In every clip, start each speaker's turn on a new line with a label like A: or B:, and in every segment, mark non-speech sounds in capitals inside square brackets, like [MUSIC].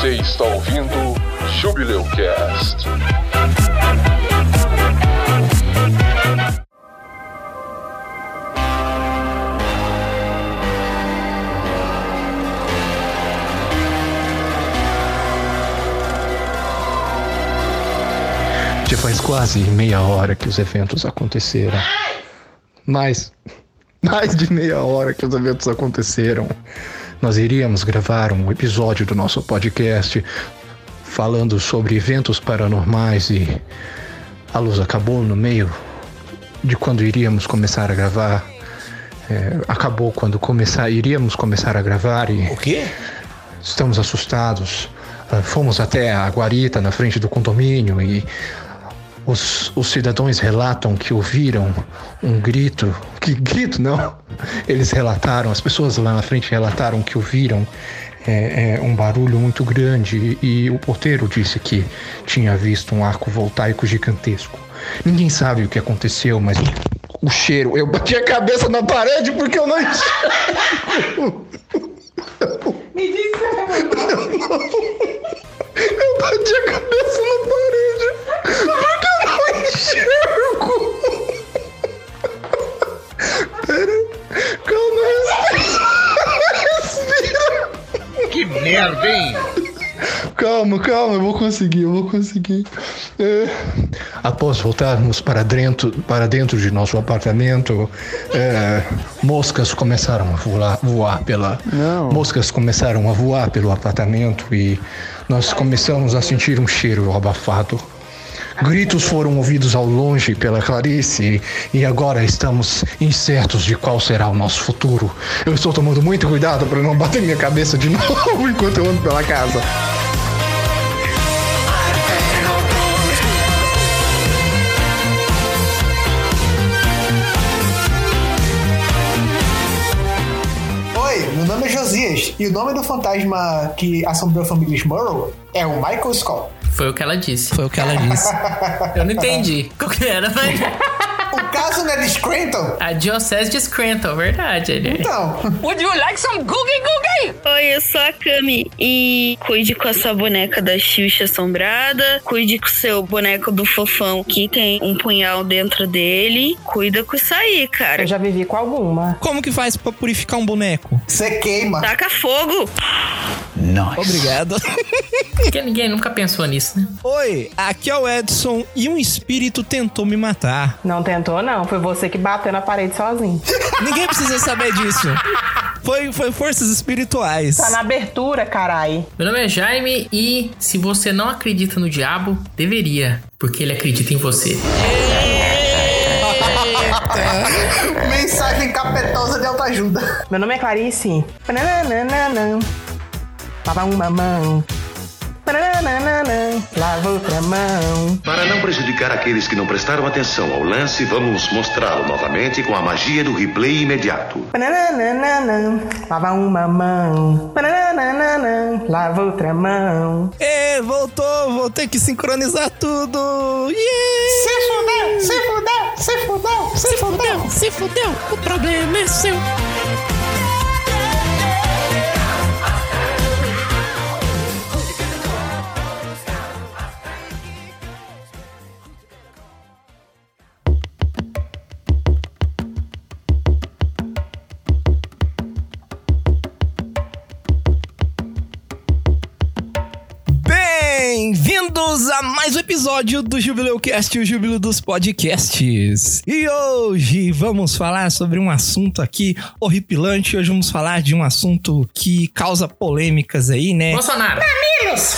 A: Você está ouvindo Jubileu Cast.
B: Já faz quase meia hora que os eventos aconteceram. Mais, mais de meia hora que os eventos aconteceram. Nós iríamos gravar um episódio do nosso podcast falando sobre eventos paranormais e a luz acabou no meio de quando iríamos começar a gravar. É, acabou quando começar, iríamos começar a gravar e
C: O quê?
B: estamos assustados. Ah, Fomos até a guarita na frente do condomínio e os, os cidadãos relatam que ouviram um grito. Que grito não? [LAUGHS] Eles relataram, as pessoas lá na frente relataram que ouviram é, é, um barulho muito grande e, e o porteiro disse que tinha visto um arco voltaico gigantesco. Ninguém sabe o que aconteceu, mas o cheiro. Eu bati a cabeça na parede porque eu não enxergo. Eu bati a cabeça na parede porque eu enxergo. Pera, calma, respira. Respira.
C: Que merda, hein?
B: Calma, calma, eu vou conseguir, eu vou conseguir. É, após voltarmos para dentro, para dentro de nosso apartamento, é, moscas começaram a voar, voar pela. Moscas começaram a voar pelo apartamento e nós começamos a sentir um cheiro abafado. Gritos foram ouvidos ao longe pela Clarice e agora estamos incertos de qual será o nosso futuro. Eu estou tomando muito cuidado para não bater minha cabeça de [LAUGHS] novo enquanto eu ando pela casa.
D: É Josias e o nome do fantasma que assombrou a família Smurl é o Michael Scott.
E: Foi o que ela disse.
C: Foi o que ela disse.
E: Eu não entendi qual que era, mas... [LAUGHS]
D: O caso não é de Scranton?
E: A Diocese de Scranton, verdade. Ele...
D: Então, [LAUGHS]
F: Would you like some googie googie?
G: Oi, eu sou a Cami e cuide com a sua boneca da Xuxa assombrada, cuide com o seu boneco do fofão que tem um punhal dentro dele, cuida com isso aí, cara.
F: Eu já vivi com alguma.
C: Como que faz pra purificar um boneco?
D: você queima.
G: Taca fogo!
C: Obrigado. [LAUGHS]
E: Porque ninguém nunca pensou nisso, né?
C: Oi, aqui é o Edson e um espírito tentou me matar.
F: Não tentou, não. Foi você que bateu na parede sozinho. [LAUGHS]
C: Ninguém precisa saber disso. Foi, foi forças espirituais.
F: Tá na abertura, carai.
E: Meu nome é Jaime e se você não acredita no diabo, deveria, porque ele acredita em você. [LAUGHS]
D: Mensagem capetosa de autoajuda.
F: Meu nome é Clarice. Pananana. Lava uma mão. Pananana. Lava outra mão.
H: Para não prejudicar aqueles que não prestaram atenção ao lance, vamos mostrá-lo novamente com a magia do replay imediato.
F: Lava uma mão. Lava outra mão.
C: Ê, voltou, vou ter que sincronizar tudo. Yeah!
D: Se fudeu, se fudeu, se fudeu, se fudeu.
C: Se fudeu, o problema é seu. Bem-vindos a mais um episódio do Jubileu Cast, o Júbilo dos Podcasts. E hoje vamos falar sobre um assunto aqui horripilante. Hoje vamos falar de um assunto que causa polêmicas aí, né?
E: Bolsonaro!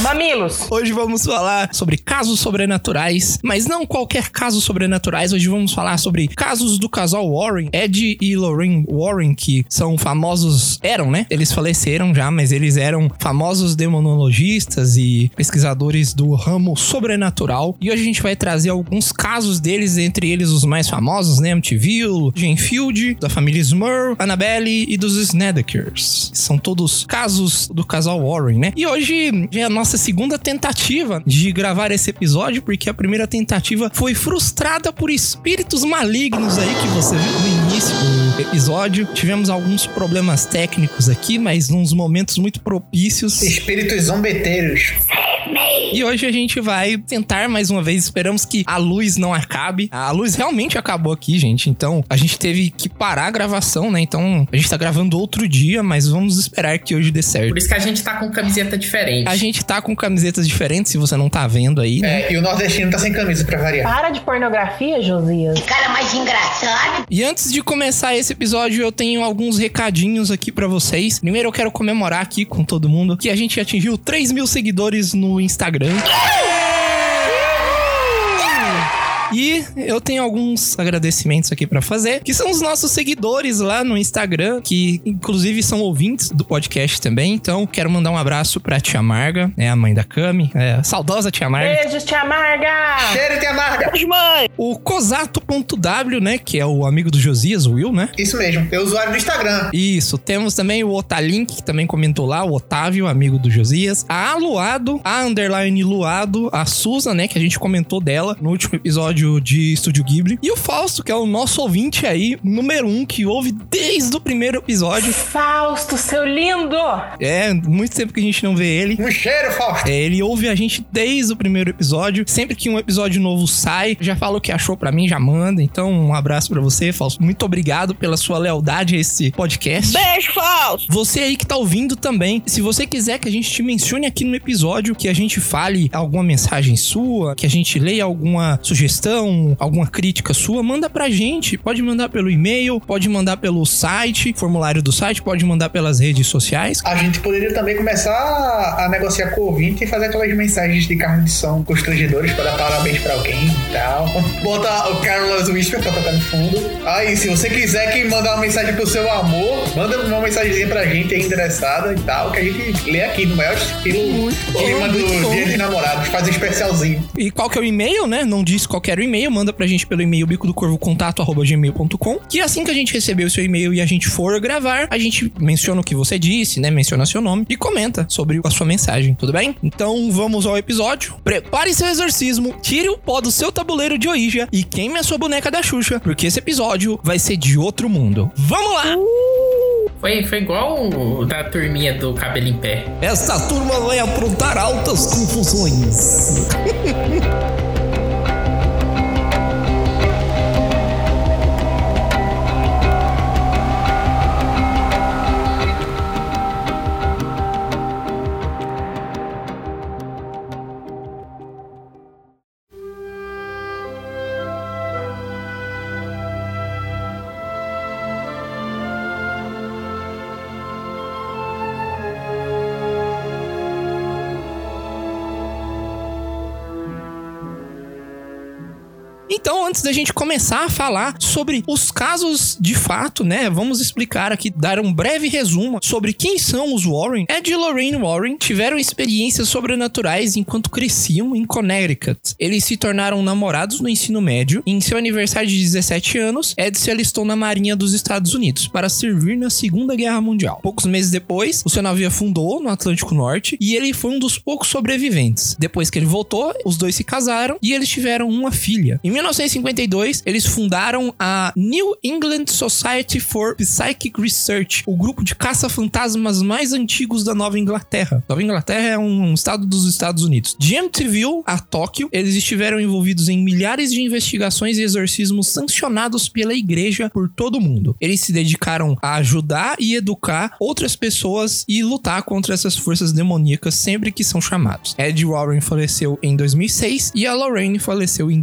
F: Mamilos.
C: Hoje vamos falar sobre casos sobrenaturais, mas não qualquer caso sobrenaturais. Hoje vamos falar sobre casos do casal Warren, Ed e Lorraine Warren, que são famosos, eram, né? Eles faleceram já, mas eles eram famosos demonologistas e pesquisadores do ramo sobrenatural. E hoje a gente vai trazer alguns casos deles, entre eles os mais famosos, né? Amityville, Genfield, da família Smurl, Annabelle e dos Snedekers. São todos casos do casal Warren, né? E hoje é a nossa segunda tentativa de gravar esse episódio, porque a primeira tentativa foi frustrada por espíritos malignos aí que você viu no início episódio. Tivemos alguns problemas técnicos aqui, mas nos momentos muito propícios.
D: Espíritos zombeteiros.
C: E hoje a gente vai tentar mais uma vez. Esperamos que a luz não acabe. A luz realmente acabou aqui, gente. Então a gente teve que parar a gravação, né? Então a gente tá gravando outro dia, mas vamos esperar que hoje dê certo.
E: Por isso que a gente tá com camiseta diferente.
C: A gente tá com camisetas diferentes, se você não tá vendo aí, né?
D: É, e o nordestino tá sem camisa pra variar.
F: Para de pornografia, Josias.
I: Cara mais engraçado.
C: E antes de começar esse episódio, eu tenho alguns recadinhos aqui pra vocês. Primeiro, eu quero comemorar aqui com todo mundo que a gente atingiu 3 mil seguidores no Instagram. E eu tenho alguns agradecimentos aqui pra fazer, que são os nossos seguidores lá no Instagram, que inclusive são ouvintes do podcast também. Então, quero mandar um abraço pra Tia Marga, é a mãe da Cami, é a saudosa Tia Marga.
F: Beijos, tia Marga!
D: Cheiro de amarga.
C: O Cosato.w, né, que é o amigo do Josias, o Will, né?
D: Isso mesmo. É o usuário do Instagram.
C: Isso, temos também o Otalink, que também comentou lá, o Otávio, amigo do Josias. A Aluado, a Underline Luado, a Susan, né, que a gente comentou dela no último episódio de Estúdio Ghibli. E o Fausto, que é o nosso ouvinte aí, número um, que ouve desde o primeiro episódio.
F: Fausto, seu lindo!
C: É, muito tempo que a gente não vê ele.
D: Um cheiro, Fausto.
C: É, ele ouve a gente desde o primeiro episódio. Sempre que um episódio novo sai, já fala o que achou pra mim, já manda. Então, um abraço pra você, Fausto. Muito obrigado pela sua lealdade a esse podcast.
G: Beijo, Fausto.
C: Você aí que tá ouvindo também, se você quiser que a gente te mencione aqui no episódio, que a gente fale alguma mensagem sua, que a gente leia alguma sugestão, alguma crítica sua, manda pra gente. Pode mandar pelo e-mail, pode mandar pelo site, formulário do site, pode mandar pelas redes sociais.
D: A gente poderia também começar a negociar com o ouvinte e fazer aquelas mensagens de carne de som constrangedoras para dar parabéns pra alguém e tal. Bota o Carlos Whisper pra tocar no fundo. Aí, se você quiser que mandar uma mensagem pro seu amor, manda uma mensagenzinha pra gente aí interessada e tal, que a gente lê aqui no maior estilo clima do. Dia dos Namorados, faz um especialzinho.
C: E qual que é o e-mail, né? Não diz qual que era o e-mail, manda pra gente pelo e-mail bico do corvo contato arroba gmail.com. Que assim que a gente receber o seu e-mail e a gente for gravar, a gente menciona o que você disse, né? Menciona seu nome e comenta sobre a sua mensagem, tudo bem? Então vamos ao episódio. Prepare seu exorcismo, tire o pó do seu tabuleiro de Ouija e queime a sua boneca da Xuxa, porque esse episódio vai ser de outro mundo. Vamos lá!
E: Foi, foi igual o da turminha do cabelo em pé.
C: Esta turma vai aprontar altas confusões. [LAUGHS] Então, antes da gente começar a falar sobre os casos de fato, né? Vamos explicar aqui, dar um breve resumo sobre quem são os Warren. Ed e Lorraine Warren tiveram experiências sobrenaturais enquanto cresciam em Connecticut. Eles se tornaram namorados no ensino médio e em seu aniversário de 17 anos, Ed se alistou na Marinha dos Estados Unidos para servir na Segunda Guerra Mundial. Poucos meses depois, o seu navio afundou no Atlântico Norte e ele foi um dos poucos sobreviventes. Depois que ele voltou, os dois se casaram e eles tiveram uma filha. Em 1952, eles fundaram a New England Society for Psychic Research, o grupo de caça-fantasmas mais antigos da Nova Inglaterra. Nova Inglaterra é um estado dos Estados Unidos. De Amityville a Tóquio, eles estiveram envolvidos em milhares de investigações e exorcismos sancionados pela igreja por todo o mundo. Eles se dedicaram a ajudar e educar outras pessoas e lutar contra essas forças demoníacas sempre que são chamados. Ed Warren faleceu em 2006 e a Lorraine faleceu em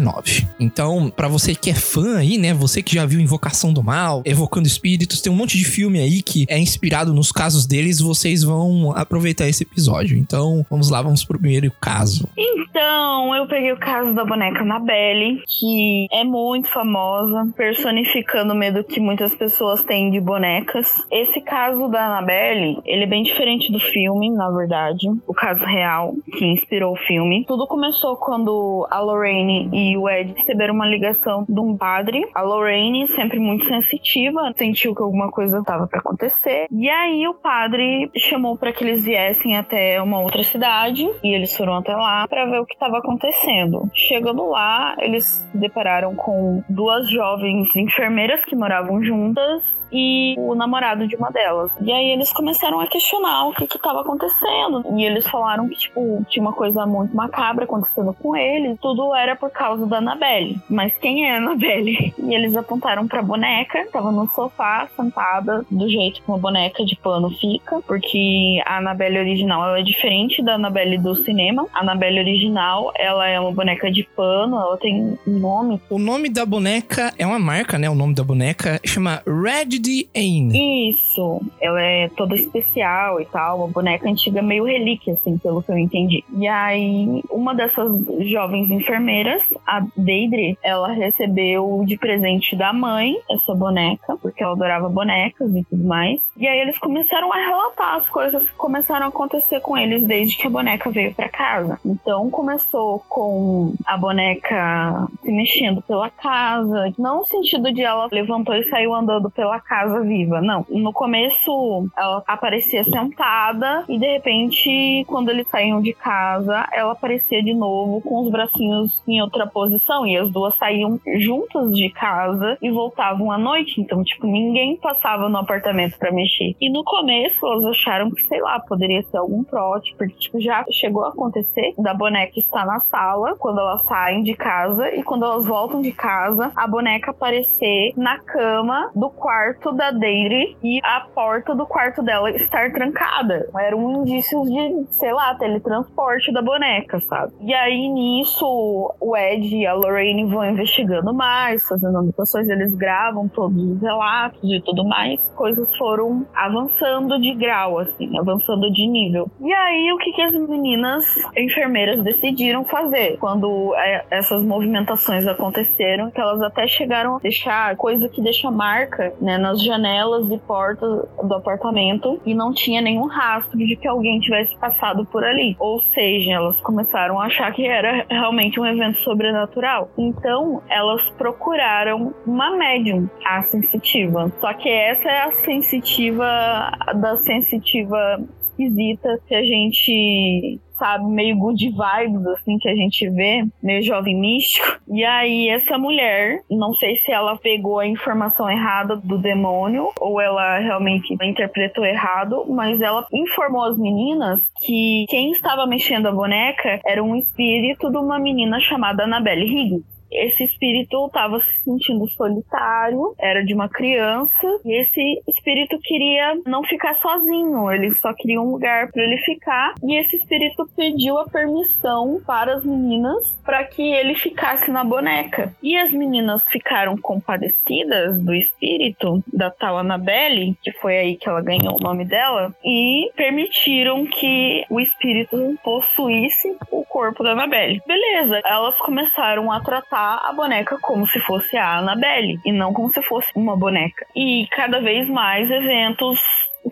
C: 2019. Então, pra você que é fã aí, né, você que já viu Invocação do Mal, Evocando Espíritos, tem um monte de filme aí que é inspirado nos casos deles, vocês vão aproveitar esse episódio. Então, vamos lá, vamos pro primeiro caso.
G: Então, eu peguei o caso da boneca Annabelle, que é muito famosa, personificando o medo que muitas pessoas têm de bonecas. Esse caso da Annabelle, ele é bem diferente do filme, na verdade, o caso real que inspirou o filme. Tudo começou quando a Lorraine e e o Ed receberam uma ligação de um padre. A Lorraine, sempre muito sensitiva, sentiu que alguma coisa estava para acontecer. E aí o padre chamou para que eles viessem até uma outra cidade e eles foram até lá para ver o que estava acontecendo. Chegando lá, eles depararam com duas jovens enfermeiras que moravam juntas e o namorado de uma delas. E aí eles começaram a questionar o que que tava acontecendo. E eles falaram que, tipo, tinha uma coisa muito macabra acontecendo com eles. Tudo era por causa da Annabelle. Mas quem é a Annabelle? [LAUGHS] E eles apontaram pra boneca, tava no sofá, sentada, do jeito que uma boneca de pano fica. Porque a Annabelle original, ela é diferente da Annabelle do cinema. A Annabelle original, ela é uma boneca de pano, ela tem um nome.
C: O nome da boneca é uma marca, né? O nome da boneca chama Red Ain.
G: Isso. Ela é toda especial e tal, uma boneca antiga meio relíquia, assim, pelo que eu entendi. E aí, uma dessas jovens enfermeiras, a Deidre, ela recebeu de presente da mãe essa boneca, porque ela adorava bonecas e tudo mais. E aí eles começaram a relatar as coisas que começaram a acontecer com eles desde que a boneca veio para casa. Então começou com a boneca se mexendo pela casa, não no sentido de ela levantou e saiu andando pela casa viva, não. No começo ela aparecia sentada e de repente quando eles saíam de casa, ela aparecia de novo com os bracinhos em outra posição e as duas saíam juntas de casa e voltavam à noite. Então, tipo, ninguém passava no apartamento para mexer. E no começo elas acharam que, sei lá, poderia ser algum trote, porque tipo, já chegou a acontecer da boneca estar na sala quando elas saem de casa e quando elas voltam de casa, a boneca aparecer na cama do quarto da Deire e a porta do quarto dela estar trancada. Era um indício de, sei lá, teletransporte da boneca, sabe? E aí nisso o Ed e a Lorraine vão investigando mais, fazendo anotações, eles gravam todos os relatos e tudo mais. Coisas foram avançando de grau, assim, avançando de nível. E aí, o que, que as meninas enfermeiras decidiram fazer quando é, essas movimentações aconteceram? Que elas até chegaram a deixar coisa que deixa marca, né, nas janelas e portas do apartamento e não tinha nenhum rastro de que alguém tivesse passado por ali. Ou seja, elas começaram a achar que era realmente um evento sobrenatural. Então, elas procuraram uma médium, a sensitiva. Só que essa é a sensitiva da sensitiva esquisita que a gente sabe, meio good vibes, assim, que a gente vê, meio jovem místico. E aí, essa mulher, não sei se ela pegou a informação errada do demônio ou ela realmente interpretou errado, mas ela informou as meninas que quem estava mexendo a boneca era um espírito de uma menina chamada Annabelle Higgins esse espírito estava se sentindo solitário, era de uma criança, e esse espírito queria não ficar sozinho, ele só queria um lugar para ele ficar, e esse espírito pediu a permissão para as meninas para que ele ficasse na boneca. E as meninas ficaram compadecidas do espírito da tal Annabelle, que foi aí que ela ganhou o nome dela, e permitiram que o espírito possuísse o corpo da Annabelle. Beleza, elas começaram a tratar tratar a boneca como se fosse a Annabelle e não como se fosse uma boneca. E cada vez mais eventos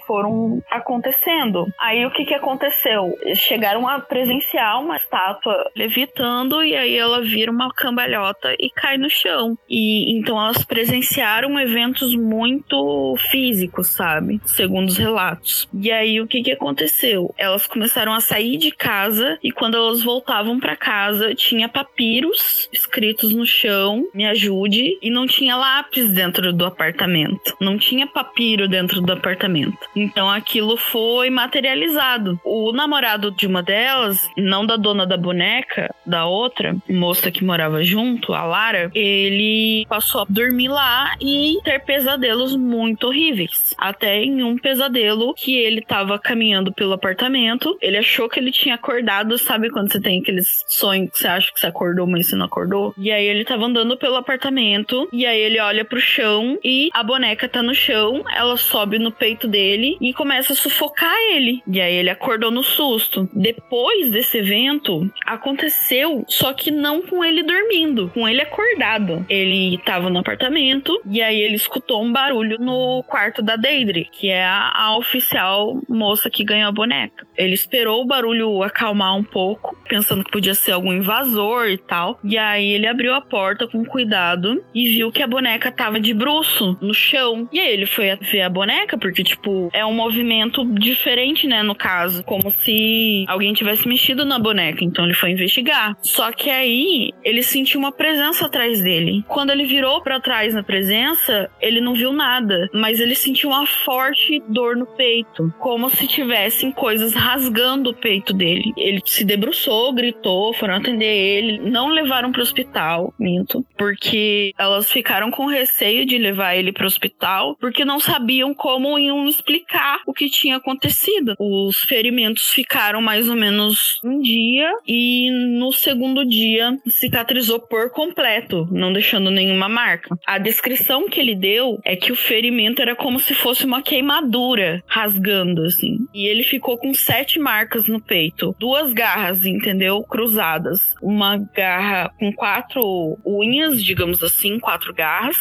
G: foram acontecendo. Aí o que que aconteceu? Chegaram a presenciar uma estátua levitando e aí ela vira uma cambalhota e cai no chão. E então elas presenciaram eventos muito físicos, sabe? Segundo os relatos. E aí o que que aconteceu? Elas começaram a sair de casa e quando elas voltavam para casa tinha papiros escritos no chão, me ajude, e não tinha lápis dentro do apartamento. Não tinha papiro dentro do apartamento. Então aquilo foi materializado. O namorado de uma delas, não da dona da boneca, da outra, moça que morava junto, a Lara, ele passou a dormir lá e ter pesadelos muito horríveis. Até em um pesadelo que ele tava caminhando pelo apartamento, ele achou que ele tinha acordado, sabe quando você tem aqueles sonhos que você acha que você acordou, mas você não acordou? E aí ele tava andando pelo apartamento e aí ele olha pro chão e a boneca tá no chão, ela sobe no peito dele dele e começa a sufocar ele. E aí ele acordou no susto. Depois desse evento, aconteceu, só que não com ele dormindo, com ele acordado. Ele tava no apartamento e aí ele escutou um barulho no quarto da Deidre, que é a, a oficial moça que ganhou a boneca. Ele esperou o barulho acalmar um pouco, pensando que podia ser algum invasor e tal. E aí ele abriu a porta com cuidado e viu que a boneca tava de bruço no chão. E aí ele foi ver a boneca, porque, tipo, é um movimento diferente, né? No caso, como se alguém tivesse mexido na boneca. Então ele foi investigar. Só que aí ele sentiu uma presença atrás dele. Quando ele virou para trás na presença, ele não viu nada, mas ele sentiu uma forte dor no peito, como se tivessem coisas rasgando o peito dele. Ele se debruçou, gritou, foram atender ele, não levaram para o hospital, minto, porque elas ficaram com receio de levar ele para o hospital, porque não sabiam como iam explicar o que tinha acontecido. Os ferimentos ficaram mais ou menos um dia e no segundo dia cicatrizou por completo, não deixando nenhuma marca. A descrição que ele deu é que o ferimento era como se fosse uma queimadura rasgando assim. E ele ficou com sete marcas no peito, duas garras, entendeu? Cruzadas, uma garra com quatro unhas, digamos assim, quatro garras,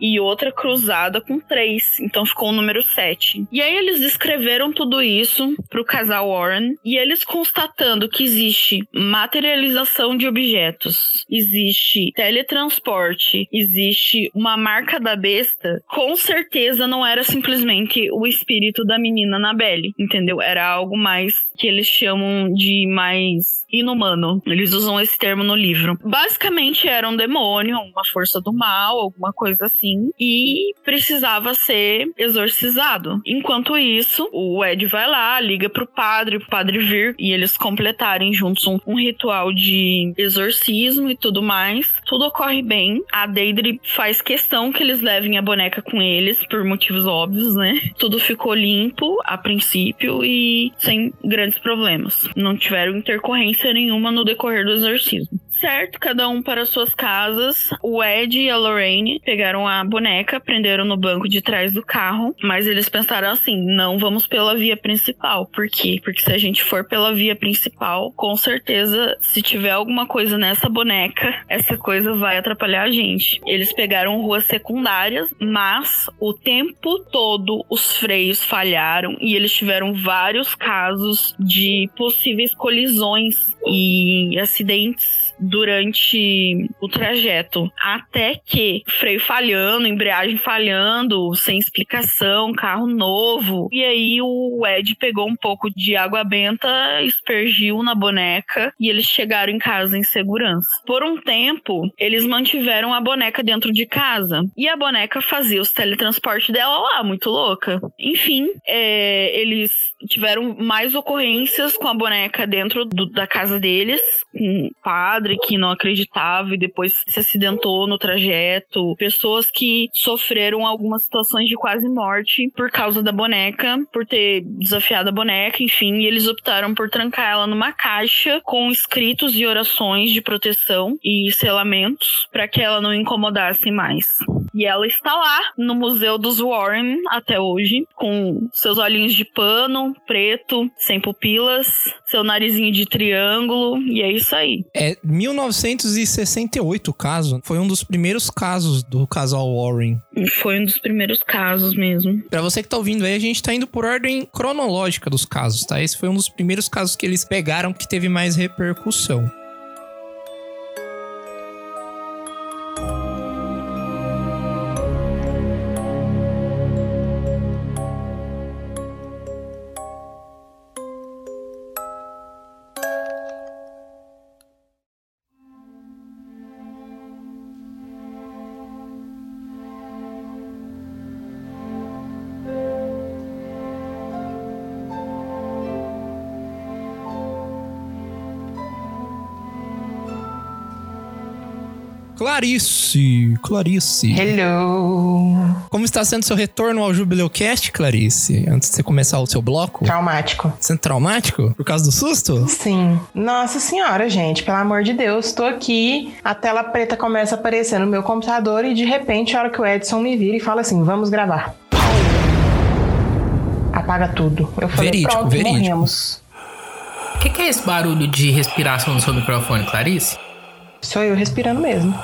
G: e outra cruzada com três. Então ficou o número sete. E aí eles descreveram tudo isso pro casal Warren e eles constatando que existe materialização de objetos, existe teletransporte, existe uma marca da besta, com certeza não era simplesmente o espírito da menina Annabelle, entendeu? Era algo mais que eles chamam de mais inumano. Eles usam esse termo no livro. Basicamente era um demônio, uma força do mal, alguma coisa assim, e precisava ser exorcizado. Enquanto isso, o Ed vai lá, liga pro padre, pro padre vir e eles completarem juntos um, um ritual de exorcismo e tudo mais. Tudo ocorre bem. A Deidre faz questão que eles levem a boneca com eles, por motivos óbvios, né? Tudo ficou limpo a princípio e sem grandes problemas. Não tiveram intercorrência nenhuma no decorrer do exorcismo. Certo, cada um para suas casas. O Ed e a Lorraine pegaram a boneca, prenderam no banco de trás do carro, mas eles pensaram assim: não vamos pela via principal. Por quê? Porque se a gente for pela via principal, com certeza, se tiver alguma coisa nessa boneca, essa coisa vai atrapalhar a gente. Eles pegaram ruas secundárias, mas o tempo todo os freios falharam e eles tiveram vários casos de possíveis colisões e acidentes durante o trajeto. Até que freio falhando, embreagem falhando, sem explicação, carro novo. E aí o Ed pegou um pouco de água benta, espergiu na boneca e eles chegaram em casa em segurança. Por um tempo, eles mantiveram a boneca dentro de casa. E a boneca fazia os teletransportes dela lá, muito louca. Enfim, é, eles tiveram mais ocorrências com a boneca dentro do, da casa deles, com o padre que não acreditava e depois se acidentou no trajeto, pessoas que sofreram algumas situações de quase morte por causa da boneca, por ter desafiado a boneca, enfim, e eles optaram por trancar ela numa caixa com escritos e orações de proteção e selamentos para que ela não incomodasse mais. E ela está lá no Museu dos Warren até hoje, com seus olhinhos de pano, preto, sem pupilas, seu narizinho de triângulo, e é isso aí.
C: É 1968 o caso. Foi um dos primeiros casos do casal Warren.
G: Foi um dos primeiros casos mesmo.
C: Pra você que tá ouvindo aí, a gente tá indo por ordem cronológica dos casos, tá? Esse foi um dos primeiros casos que eles pegaram que teve mais repercussão. Clarice, Clarice.
F: Hello.
C: Como está sendo seu retorno ao Jubileucast, Clarice? Antes de você começar o seu bloco?
F: Traumático.
C: Sendo traumático? Por causa do susto?
F: Sim. Nossa senhora, gente, pelo amor de Deus, tô aqui, a tela preta começa a aparecer no meu computador e de repente, a hora que o Edson me vira e fala assim: vamos gravar. apaga tudo. Eu falei,
C: Verídico,
F: pronto,
C: verídico.
F: morremos.
E: O que, que é esse barulho de respiração no seu microfone, Clarice?
F: Sou eu respirando mesmo.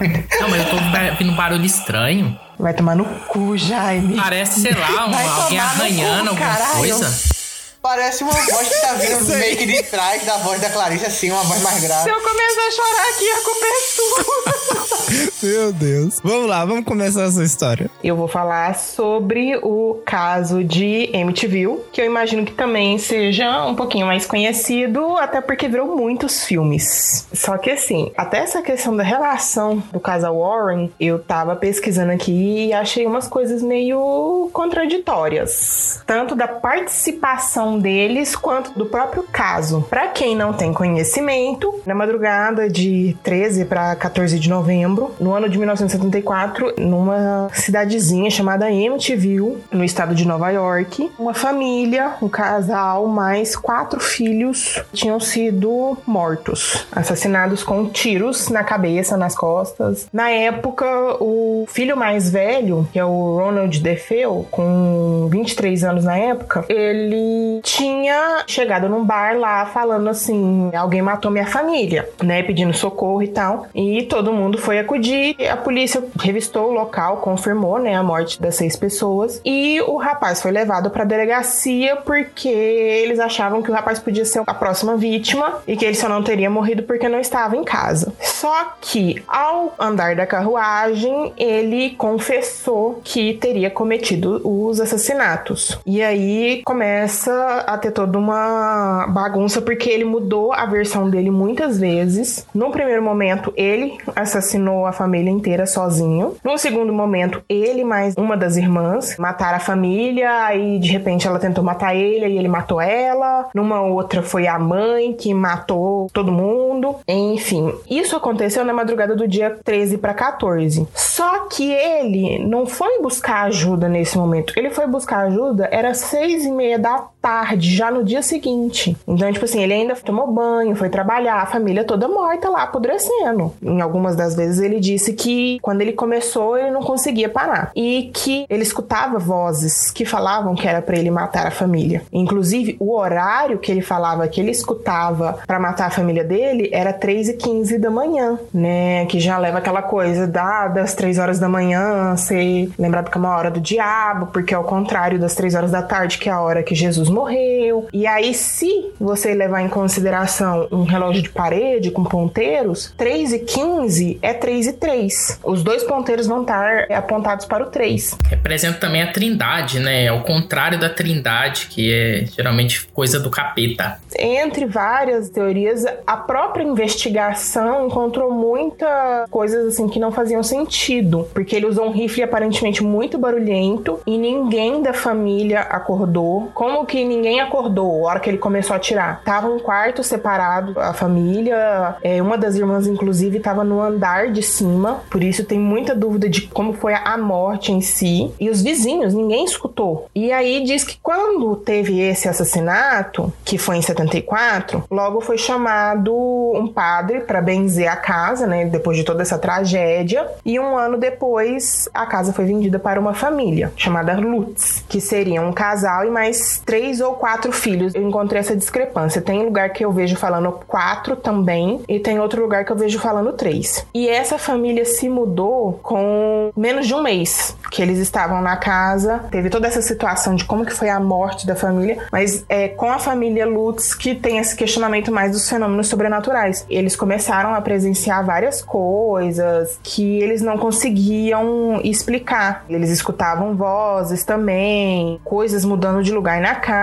F: [LAUGHS]
E: Não, mas eu tô ouvindo um barulho estranho.
F: Vai tomar no cu, Jaime.
E: Parece, sei lá, um- alguém
F: no cu,
E: arranhando alguma
F: caralho.
E: coisa.
D: Parece uma voz que tá [LAUGHS] vindo meio que de trás da voz da Clarice, assim, uma voz mais
F: Se
D: grave.
F: eu começar a chorar aqui, a culpa é sua.
C: Meu Deus. Vamos lá, vamos começar essa história.
F: Eu vou falar sobre o caso de Amityville, que eu imagino que também seja um pouquinho mais conhecido, até porque virou muitos filmes. Só que assim, até essa questão da relação do casal Warren, eu tava pesquisando aqui e achei umas coisas meio contraditórias, tanto da participação deles quanto do próprio caso. Pra quem não tem conhecimento, na madrugada de 13 para 14 de novembro, no ano de 1974, numa cidadezinha chamada Amityville, no estado de Nova York, uma família, um casal, mais quatro filhos tinham sido mortos, assassinados com tiros na cabeça, nas costas. Na época, o filho mais velho, que é o Ronald DeFeo, com 23 anos na época, ele tinha chegado num bar lá falando assim: alguém matou minha família, né? Pedindo socorro e tal. E todo mundo foi acudir. A polícia revistou o local, confirmou, né, a morte das seis pessoas. E o rapaz foi levado pra delegacia porque eles achavam que o rapaz podia ser a próxima vítima e que ele só não teria morrido porque não estava em casa. Só que ao andar da carruagem, ele confessou que teria cometido os assassinatos. E aí começa a ter toda uma bagunça porque ele mudou a versão dele muitas vezes. No primeiro momento, ele assassinou a família inteira sozinho. No segundo momento, ele mais uma das irmãs mataram a família e de repente ela tentou matar ele e ele matou ela. Numa outra foi a mãe que matou todo mundo. Enfim, isso aconteceu na madrugada do dia 13 para 14. Só que ele não foi buscar ajuda nesse momento. Ele foi buscar ajuda, era seis e meia da tarde, já no dia seguinte. Então, tipo assim, ele ainda tomou banho, foi trabalhar, a família toda morta lá, apodrecendo. Em algumas das vezes ele disse que quando ele começou, ele não conseguia parar. E que ele escutava vozes que falavam que era para ele matar a família. Inclusive, o horário que ele falava que ele escutava para matar a família dele era 3 e 15 da manhã, né? Que já leva aquela coisa da, das 3 horas da manhã ser lembrado que é uma hora do diabo, porque é o contrário das 3 horas da tarde, que é a hora que Jesus morreu. E aí, se você levar em consideração um relógio de parede com ponteiros, 3 e 15 é 3 e 3. Os dois ponteiros vão estar apontados para o 3.
E: Representa também a trindade, né? É o contrário da trindade, que é geralmente coisa do capeta.
F: Entre várias teorias, a própria investigação encontrou muitas coisas assim que não faziam sentido, porque ele usou um rifle aparentemente muito barulhento e ninguém da família acordou. Como que ninguém acordou a hora que ele começou a atirar? Tava um quarto separado, a família, é, uma das irmãs inclusive estava no andar de cima, por isso tem muita dúvida de como foi a morte em si. E os vizinhos, ninguém escutou. E aí diz que quando teve esse assassinato, que foi em 74, logo foi chamado um padre para benzer a casa, né, depois de toda essa tragédia, e um ano depois a casa foi vendida para uma família chamada Lutz, que seria um casal e mais três ou quatro filhos. Eu encontrei essa discrepância. Tem lugar que eu vejo falando quatro também, e tem outro lugar que eu vejo falando três. E essa família se mudou com menos de um mês que eles estavam na casa. Teve toda essa situação de como que foi a morte da família, mas é com a família Lutz que tem esse questionamento mais dos fenômenos sobrenaturais. Eles começaram a presenciar várias coisas que eles não conseguiam explicar. Eles escutavam vozes também, coisas mudando de lugar na casa.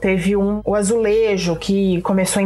F: Teve um o azulejo que começou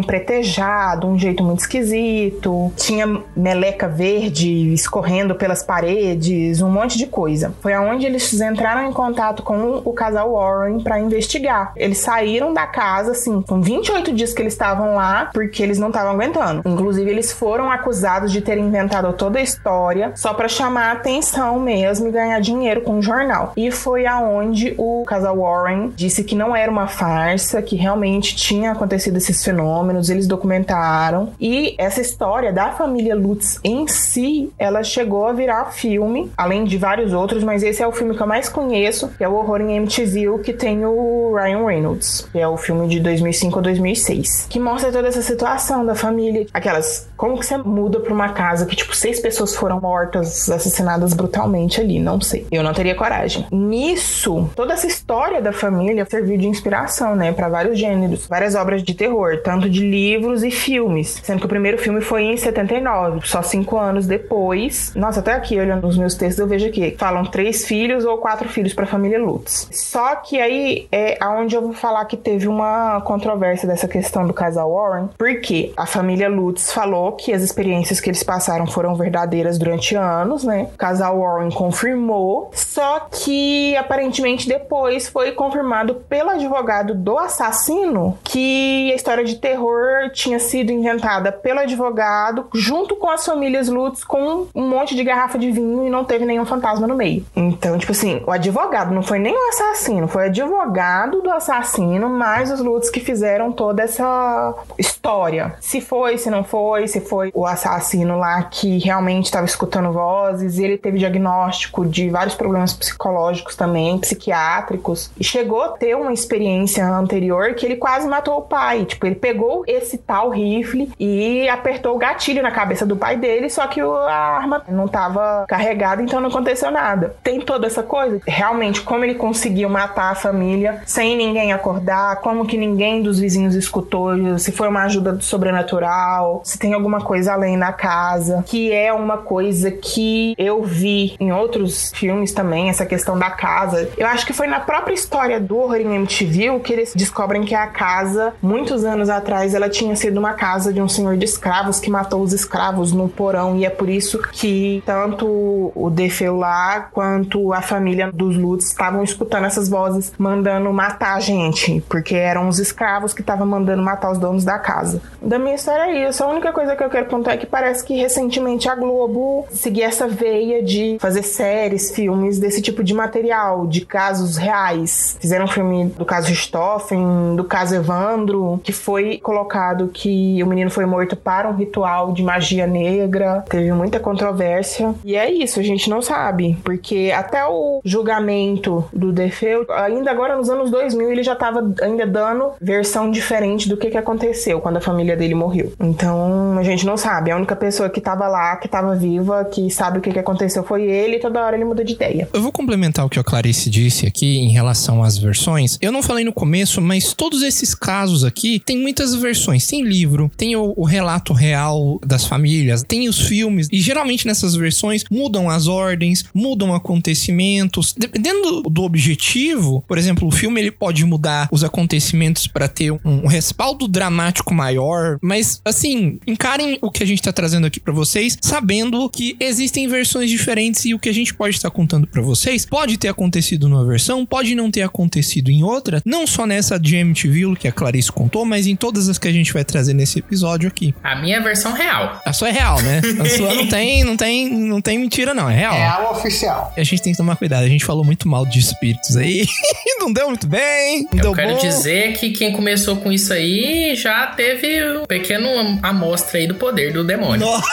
F: de um jeito muito esquisito. Tinha meleca verde escorrendo pelas paredes, um monte de coisa. Foi aonde eles entraram em contato com o casal Warren para investigar. Eles saíram da casa, assim, com 28 dias que eles estavam lá, porque eles não estavam aguentando. Inclusive, eles foram acusados de terem inventado toda a história só para chamar atenção mesmo e ganhar dinheiro com o jornal. E foi aonde o casal Warren disse que não era uma farsa, que realmente tinha acontecido esses fenômenos, eles documentaram. E essa história da família Lutz em si, ela chegou a virar filme, além de vários outros, mas esse é o filme que eu mais conheço, que é o Horror em MTV, que tem o Ryan Reynolds, que é o filme de 2005 ou 2006, que mostra toda essa situação da família, aquelas como que você muda pra uma casa que tipo seis pessoas foram mortas, assassinadas brutalmente ali, não sei. Eu não teria coragem. Nisso, toda essa história da família serviu de inspiração, né, para vários gêneros, várias obras de terror, tanto de livros e filmes, sendo que o primeiro filme foi em 79, só cinco anos depois. Nossa, até aqui olhando os meus textos eu vejo aqui falam três filhos ou quatro filhos para a família Lutz. Só que aí é aonde eu vou falar que teve uma controvérsia dessa questão do casal Warren, porque a família Lutz falou que as experiências que eles passaram foram verdadeiras durante anos, né? O casal Warren confirmou, só que aparentemente depois foi confirmado pelo advogado do assassino que a história de terror tinha sido inventada pelo advogado junto com as famílias Lutz com um monte de garrafa de vinho e não teve nenhum fantasma no meio. Então, tipo assim, o advogado não foi nem o assassino, foi o advogado do assassino, mais os Lutz que fizeram toda essa história. Se foi, se não foi, se foi o assassino lá que realmente estava escutando vozes, e ele teve diagnóstico de vários problemas psicológicos também, psiquiátricos, e chegou a ter experiência anterior que ele quase matou o pai. Tipo, ele pegou esse tal rifle e apertou o gatilho na cabeça do pai dele, só que a arma não estava carregada, então não aconteceu nada. Tem toda essa coisa. Realmente, como ele conseguiu matar a família sem ninguém acordar, como que ninguém dos vizinhos escutou, se foi uma ajuda sobrenatural, se tem alguma coisa além na casa, que é uma coisa que eu vi em outros filmes também, essa questão da casa. Eu acho que foi na própria história do Horror em MTV que eles descobrem que a casa, muitos anos atrás, ela tinha sido uma casa de um senhor de escravos que matou os escravos no porão e é por isso que tanto o Defeu lá quanto a família dos Lutz estavam escutando essas vozes mandando matar a gente, porque eram os escravos que estavam mandando matar os donos da casa. Da minha história é isso. A única coisa que eu quero contar é que parece que recentemente a Globo seguia essa veia de fazer séries, filmes desse tipo de material, de casos reais. Fizeram um filme do caso Richthofen, do caso Evandro, que foi colocado que o menino foi morto para um ritual de magia negra. Teve muita controvérsia. E é isso, a gente não sabe. Porque até o julgamento do Defeu, ainda agora nos anos 2000, ele já estava ainda dando versão diferente do que, que aconteceu quando a família dele morreu. Então a gente não sabe. A única pessoa que estava lá, que estava viva, que sabe o que, que aconteceu foi ele e toda hora ele muda de ideia.
C: Eu vou complementar o que a Clarice disse aqui em relação às versões. Eu não falei no começo, mas todos esses casos aqui tem muitas versões. Tem livro, tem o, o relato real das famílias, tem os filmes. E geralmente nessas versões mudam as ordens, mudam acontecimentos. Dependendo do objetivo, por exemplo, o filme ele pode mudar os acontecimentos para ter um, um respaldo dramático maior. Mas assim, encarem o que a gente tá trazendo aqui para vocês, sabendo que existem versões diferentes e o que a gente pode estar contando para vocês pode ter acontecido numa versão, pode não ter acontecido em outra, não só nessa de MTV que a Clarice contou, mas em todas as que a gente vai trazer nesse episódio aqui.
E: A minha versão real.
C: A sua é real, né? A sua não [LAUGHS] tem, não tem, não tem mentira não, é real.
D: Real oficial.
C: A gente tem que tomar cuidado, a gente falou muito mal de espíritos aí, [LAUGHS] não deu muito bem, não
E: Eu
C: deu
E: quero
C: bom.
E: dizer que quem começou com isso aí já teve um pequeno amostra aí do poder do demônio.
C: Nossa. [LAUGHS]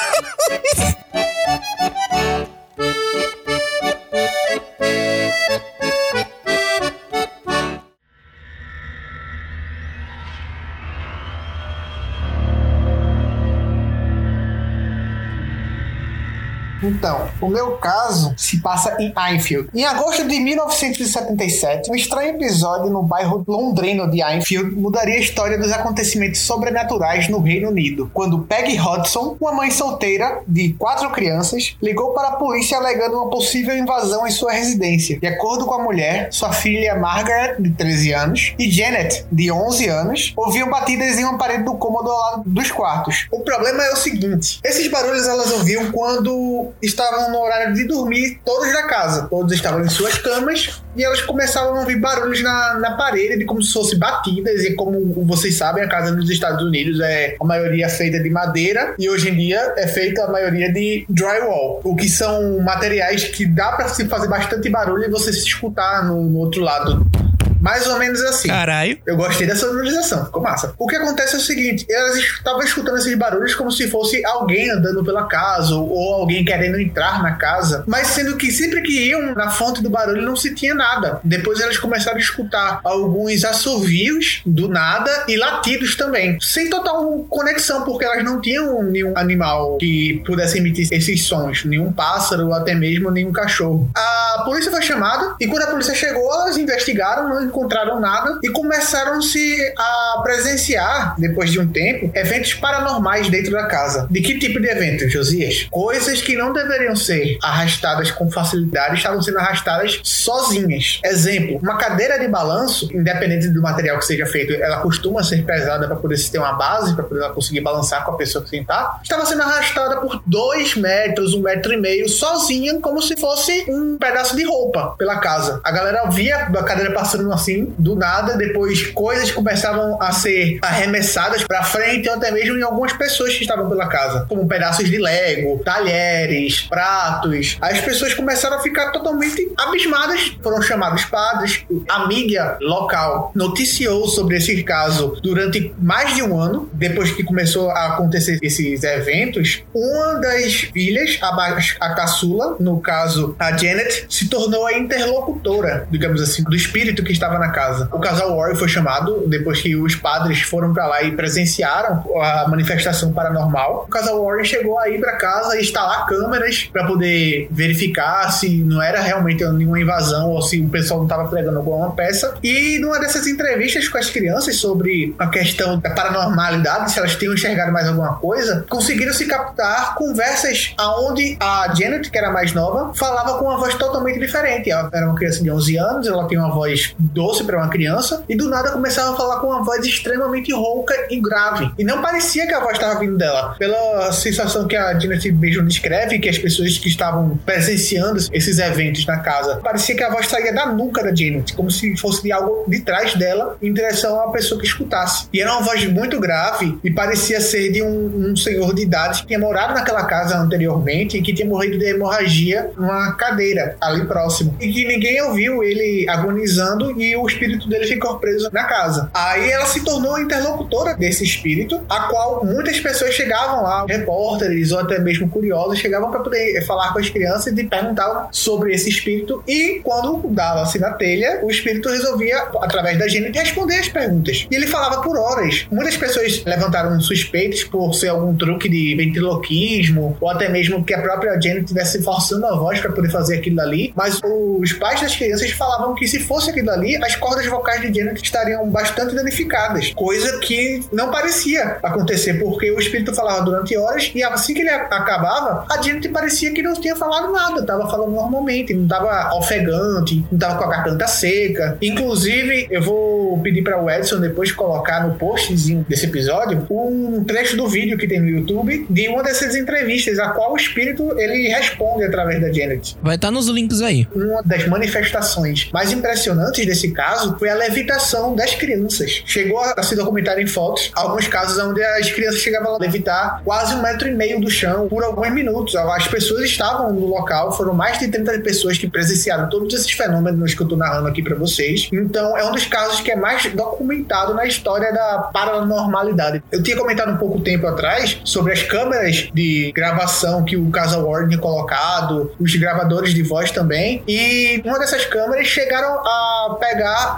D: Então, o meu caso se passa em Enfield. Em agosto de 1977, um estranho episódio no bairro londrino de Enfield mudaria a história dos acontecimentos sobrenaturais no Reino Unido, quando Peggy Hodgson, uma mãe solteira de quatro crianças, ligou para a polícia alegando uma possível invasão em sua residência. De acordo com a mulher, sua filha Margaret, de 13 anos, e Janet, de 11 anos, ouviam batidas em uma parede do cômodo ao lado dos quartos. O problema é o seguinte: esses barulhos elas ouviam quando estavam no horário de dormir, todos da casa. Todos estavam em suas camas e elas começavam a ouvir barulhos na, na parede, como se fossem batidas. E como vocês sabem, a casa nos Estados Unidos é a maioria feita de madeira e hoje em dia é feita a maioria de drywall, o que são materiais que dá para se fazer bastante barulho e você se escutar no, no outro lado Mais ou menos assim.
C: Caralho.
D: Eu gostei dessa sonorização, ficou massa. O que acontece é o seguinte: elas estavam escutando esses barulhos como se fosse alguém andando pela casa ou, alguém querendo entrar na casa, mas sendo que sempre que iam na fonte do barulho não se tinha nada. Depois elas começaram a escutar alguns assovios do nada e latidos também, sem total conexão, porque elas não tinham nenhum animal que pudesse emitir esses sons, nenhum pássaro ou até mesmo nenhum cachorro. A polícia foi chamada e quando a polícia chegou, elas investigaram, não encontraram nada e começaram-se a presenciar, depois de um tempo, eventos paranormais dentro da casa. De que tipo de evento, Josias? Coisas que não deveriam ser arrastadas com facilidade estavam sendo arrastadas sozinhas. Exemplo, uma cadeira de balanço, independente do material que seja feito, ela costuma ser pesada para poder ter uma base, para poder ela conseguir balançar com a pessoa que sentar. Estava sendo arrastada por dois metros, um metro e meio, sozinha, como se fosse um pedaço de roupa pela casa. A galera via a cadeira passando assim, do nada, depois coisas começavam a ser arremessadas para frente, ou até mesmo em algumas pessoas que estavam pela casa, como pedaços de Lego, talheres, pratos. As pessoas começaram a ficar totalmente abismadas. Foram chamados padres. A mídia local noticiou sobre esse caso durante mais de um ano, depois que começou a acontecer esses eventos. Uma das filhas, a, a caçula, no caso a Janet, se tornou a interlocutora, digamos assim, do espírito que estava na casa. O casal Warren foi chamado depois que os padres foram para lá e presenciaram a manifestação paranormal. O casal Warren chegou aí para casa e instalar câmeras para poder verificar se não era realmente nenhuma invasão ou se o pessoal não estava pregando alguma peça. E numa dessas entrevistas com as crianças sobre a questão da paranormalidade, se elas tinham enxergado mais alguma coisa, conseguiram se captar conversas aonde a Janet, que era mais nova, falava com uma voz totalmente diferente. Ela era uma criança de 11 anos, ela tem uma voz doce para uma criança e do nada começava a falar com uma voz extremamente rouca e grave. E não parecia que a voz estava vindo dela. Pela sensação que a Janet mesmo descreve, que as pessoas que estavam presenciando esses eventos na casa, parecia que a voz saía da nuca da Janet, como se fosse de algo de trás dela em direção à pessoa que escutasse. E era uma voz muito grave e parecia ser de um, um senhor de idade que tinha morado naquela casa anteriormente e que tinha morrido de hemorragia numa cadeira ali próximo. E que ninguém ouviu ele agonizando e o espírito dele ficou preso na casa. Aí ela se tornou interlocutora desse espírito, a qual muitas pessoas chegavam lá, repórteres ou até mesmo curiosos, chegavam para poder falar com as crianças e perguntavam sobre esse espírito. E quando dava-se na telha, o espírito resolvia, através da gente, responder as perguntas. E ele falava por horas. Muitas pessoas levantaram suspeitos por ser algum truque de ventriloquismo, ou até mesmo que a própria Jenny estivesse forçando a voz para poder fazer aquilo ali. Mas os pais das crianças falavam que se fosse aquilo ali, as cordas vocais de Janet estariam bastante danificadas. Coisa que não parecia acontecer, porque o espírito falava durante horas e assim que ele acabava, a Janet parecia que não tinha falado nada, tava falando normalmente, não tava ofegante, não tava com a garganta seca. Inclusive, eu vou pedir para o Edson depois colocar no postzinho desse episódio um trecho do vídeo que tem no YouTube de uma dessas entrevistas, a qual o espírito ele responde através da Janet.
C: Vai estar nos links aí.
D: Uma das manifestações mais impressionantes desse caso foi a levitação das crianças. Chegou a se documentar em fotos alguns casos onde as crianças chegavam a levitar quase um metro e meio do chão por alguns minutos. As pessoas estavam no local, foram mais de 30 pessoas que presenciaram todos esses fenômenos que eu tô narrando aqui para vocês. Então, é um dos casos que é mais documentado na história da paranormalidade. Eu tinha comentado um pouco tempo atrás sobre as câmeras de gravação que o casal Warren tinha colocado, os gravadores de voz também. E uma dessas câmeras chegaram a pegar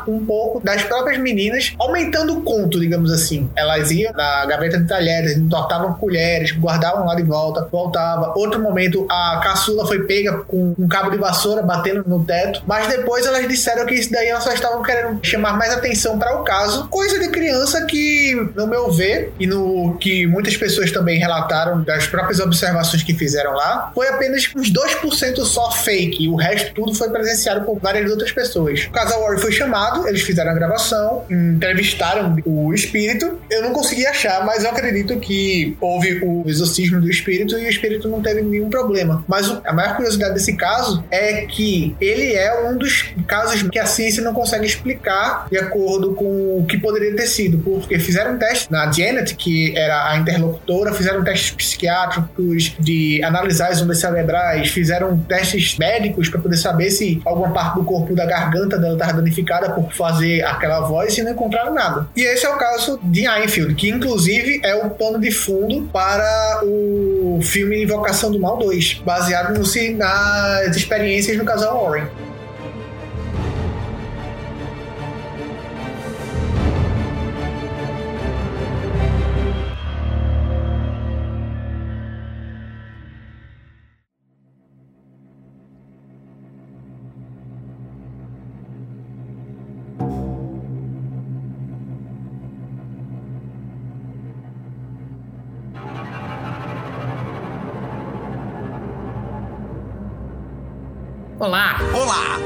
D: um pouco das próprias meninas, aumentando o conto, digamos assim. Elas iam na gaveta de talheres, entortavam colheres, guardavam lá de volta, voltava. Outro momento, a caçula foi pega com um cabo de vassoura batendo no teto, mas depois elas disseram que isso daí elas só estavam querendo chamar mais atenção para o caso. Coisa de criança que, no meu ver, e no que muitas pessoas também relataram das próprias observações que fizeram lá, foi apenas uns 2% só fake. O resto tudo foi presenciado por várias outras pessoas. O casal Warren foi chamado, eles fizeram a gravação, entrevistaram o espírito. Eu não consegui achar, mas eu acredito que houve o exorcismo do espírito e o espírito não teve nenhum problema. Mas a maior curiosidade desse caso é que ele é um dos casos que a ciência não consegue explicar de acordo com o que poderia ter sido, porque fizeram um teste na Janet, que era a interlocutora, fizeram testes psiquiátricos de analisar as ondas cerebrais, fizeram testes médicos para poder saber se alguma parte do corpo da garganta dela estava por fazer aquela voz e não encontraram nada. E esse é o caso de Einfield, que inclusive é o pano de fundo para o filme Invocação do Mal 2, baseado no, nas experiências do casal Warren.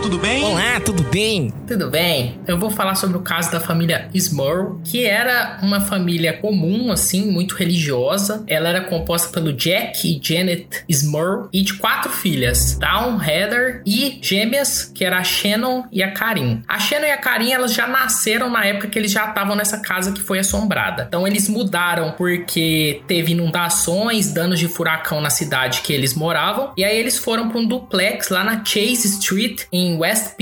J: Tudo bem?
C: Olá, tudo bem?
E: Tudo bem? Eu vou falar sobre o caso da família Smurl, que era uma família comum, assim, muito religiosa. Ela era composta pelo Jack e Janet Smurl e de quatro filhas, Dawn, Heather e gêmeas, que era a Shannon e a Karin. A Shannon e a Karin, elas já nasceram na época que eles já estavam nessa casa que foi assombrada. Então eles mudaram porque teve inundações, danos de furacão na cidade que eles moravam, e aí eles foram para um duplex lá na Chase Street, em West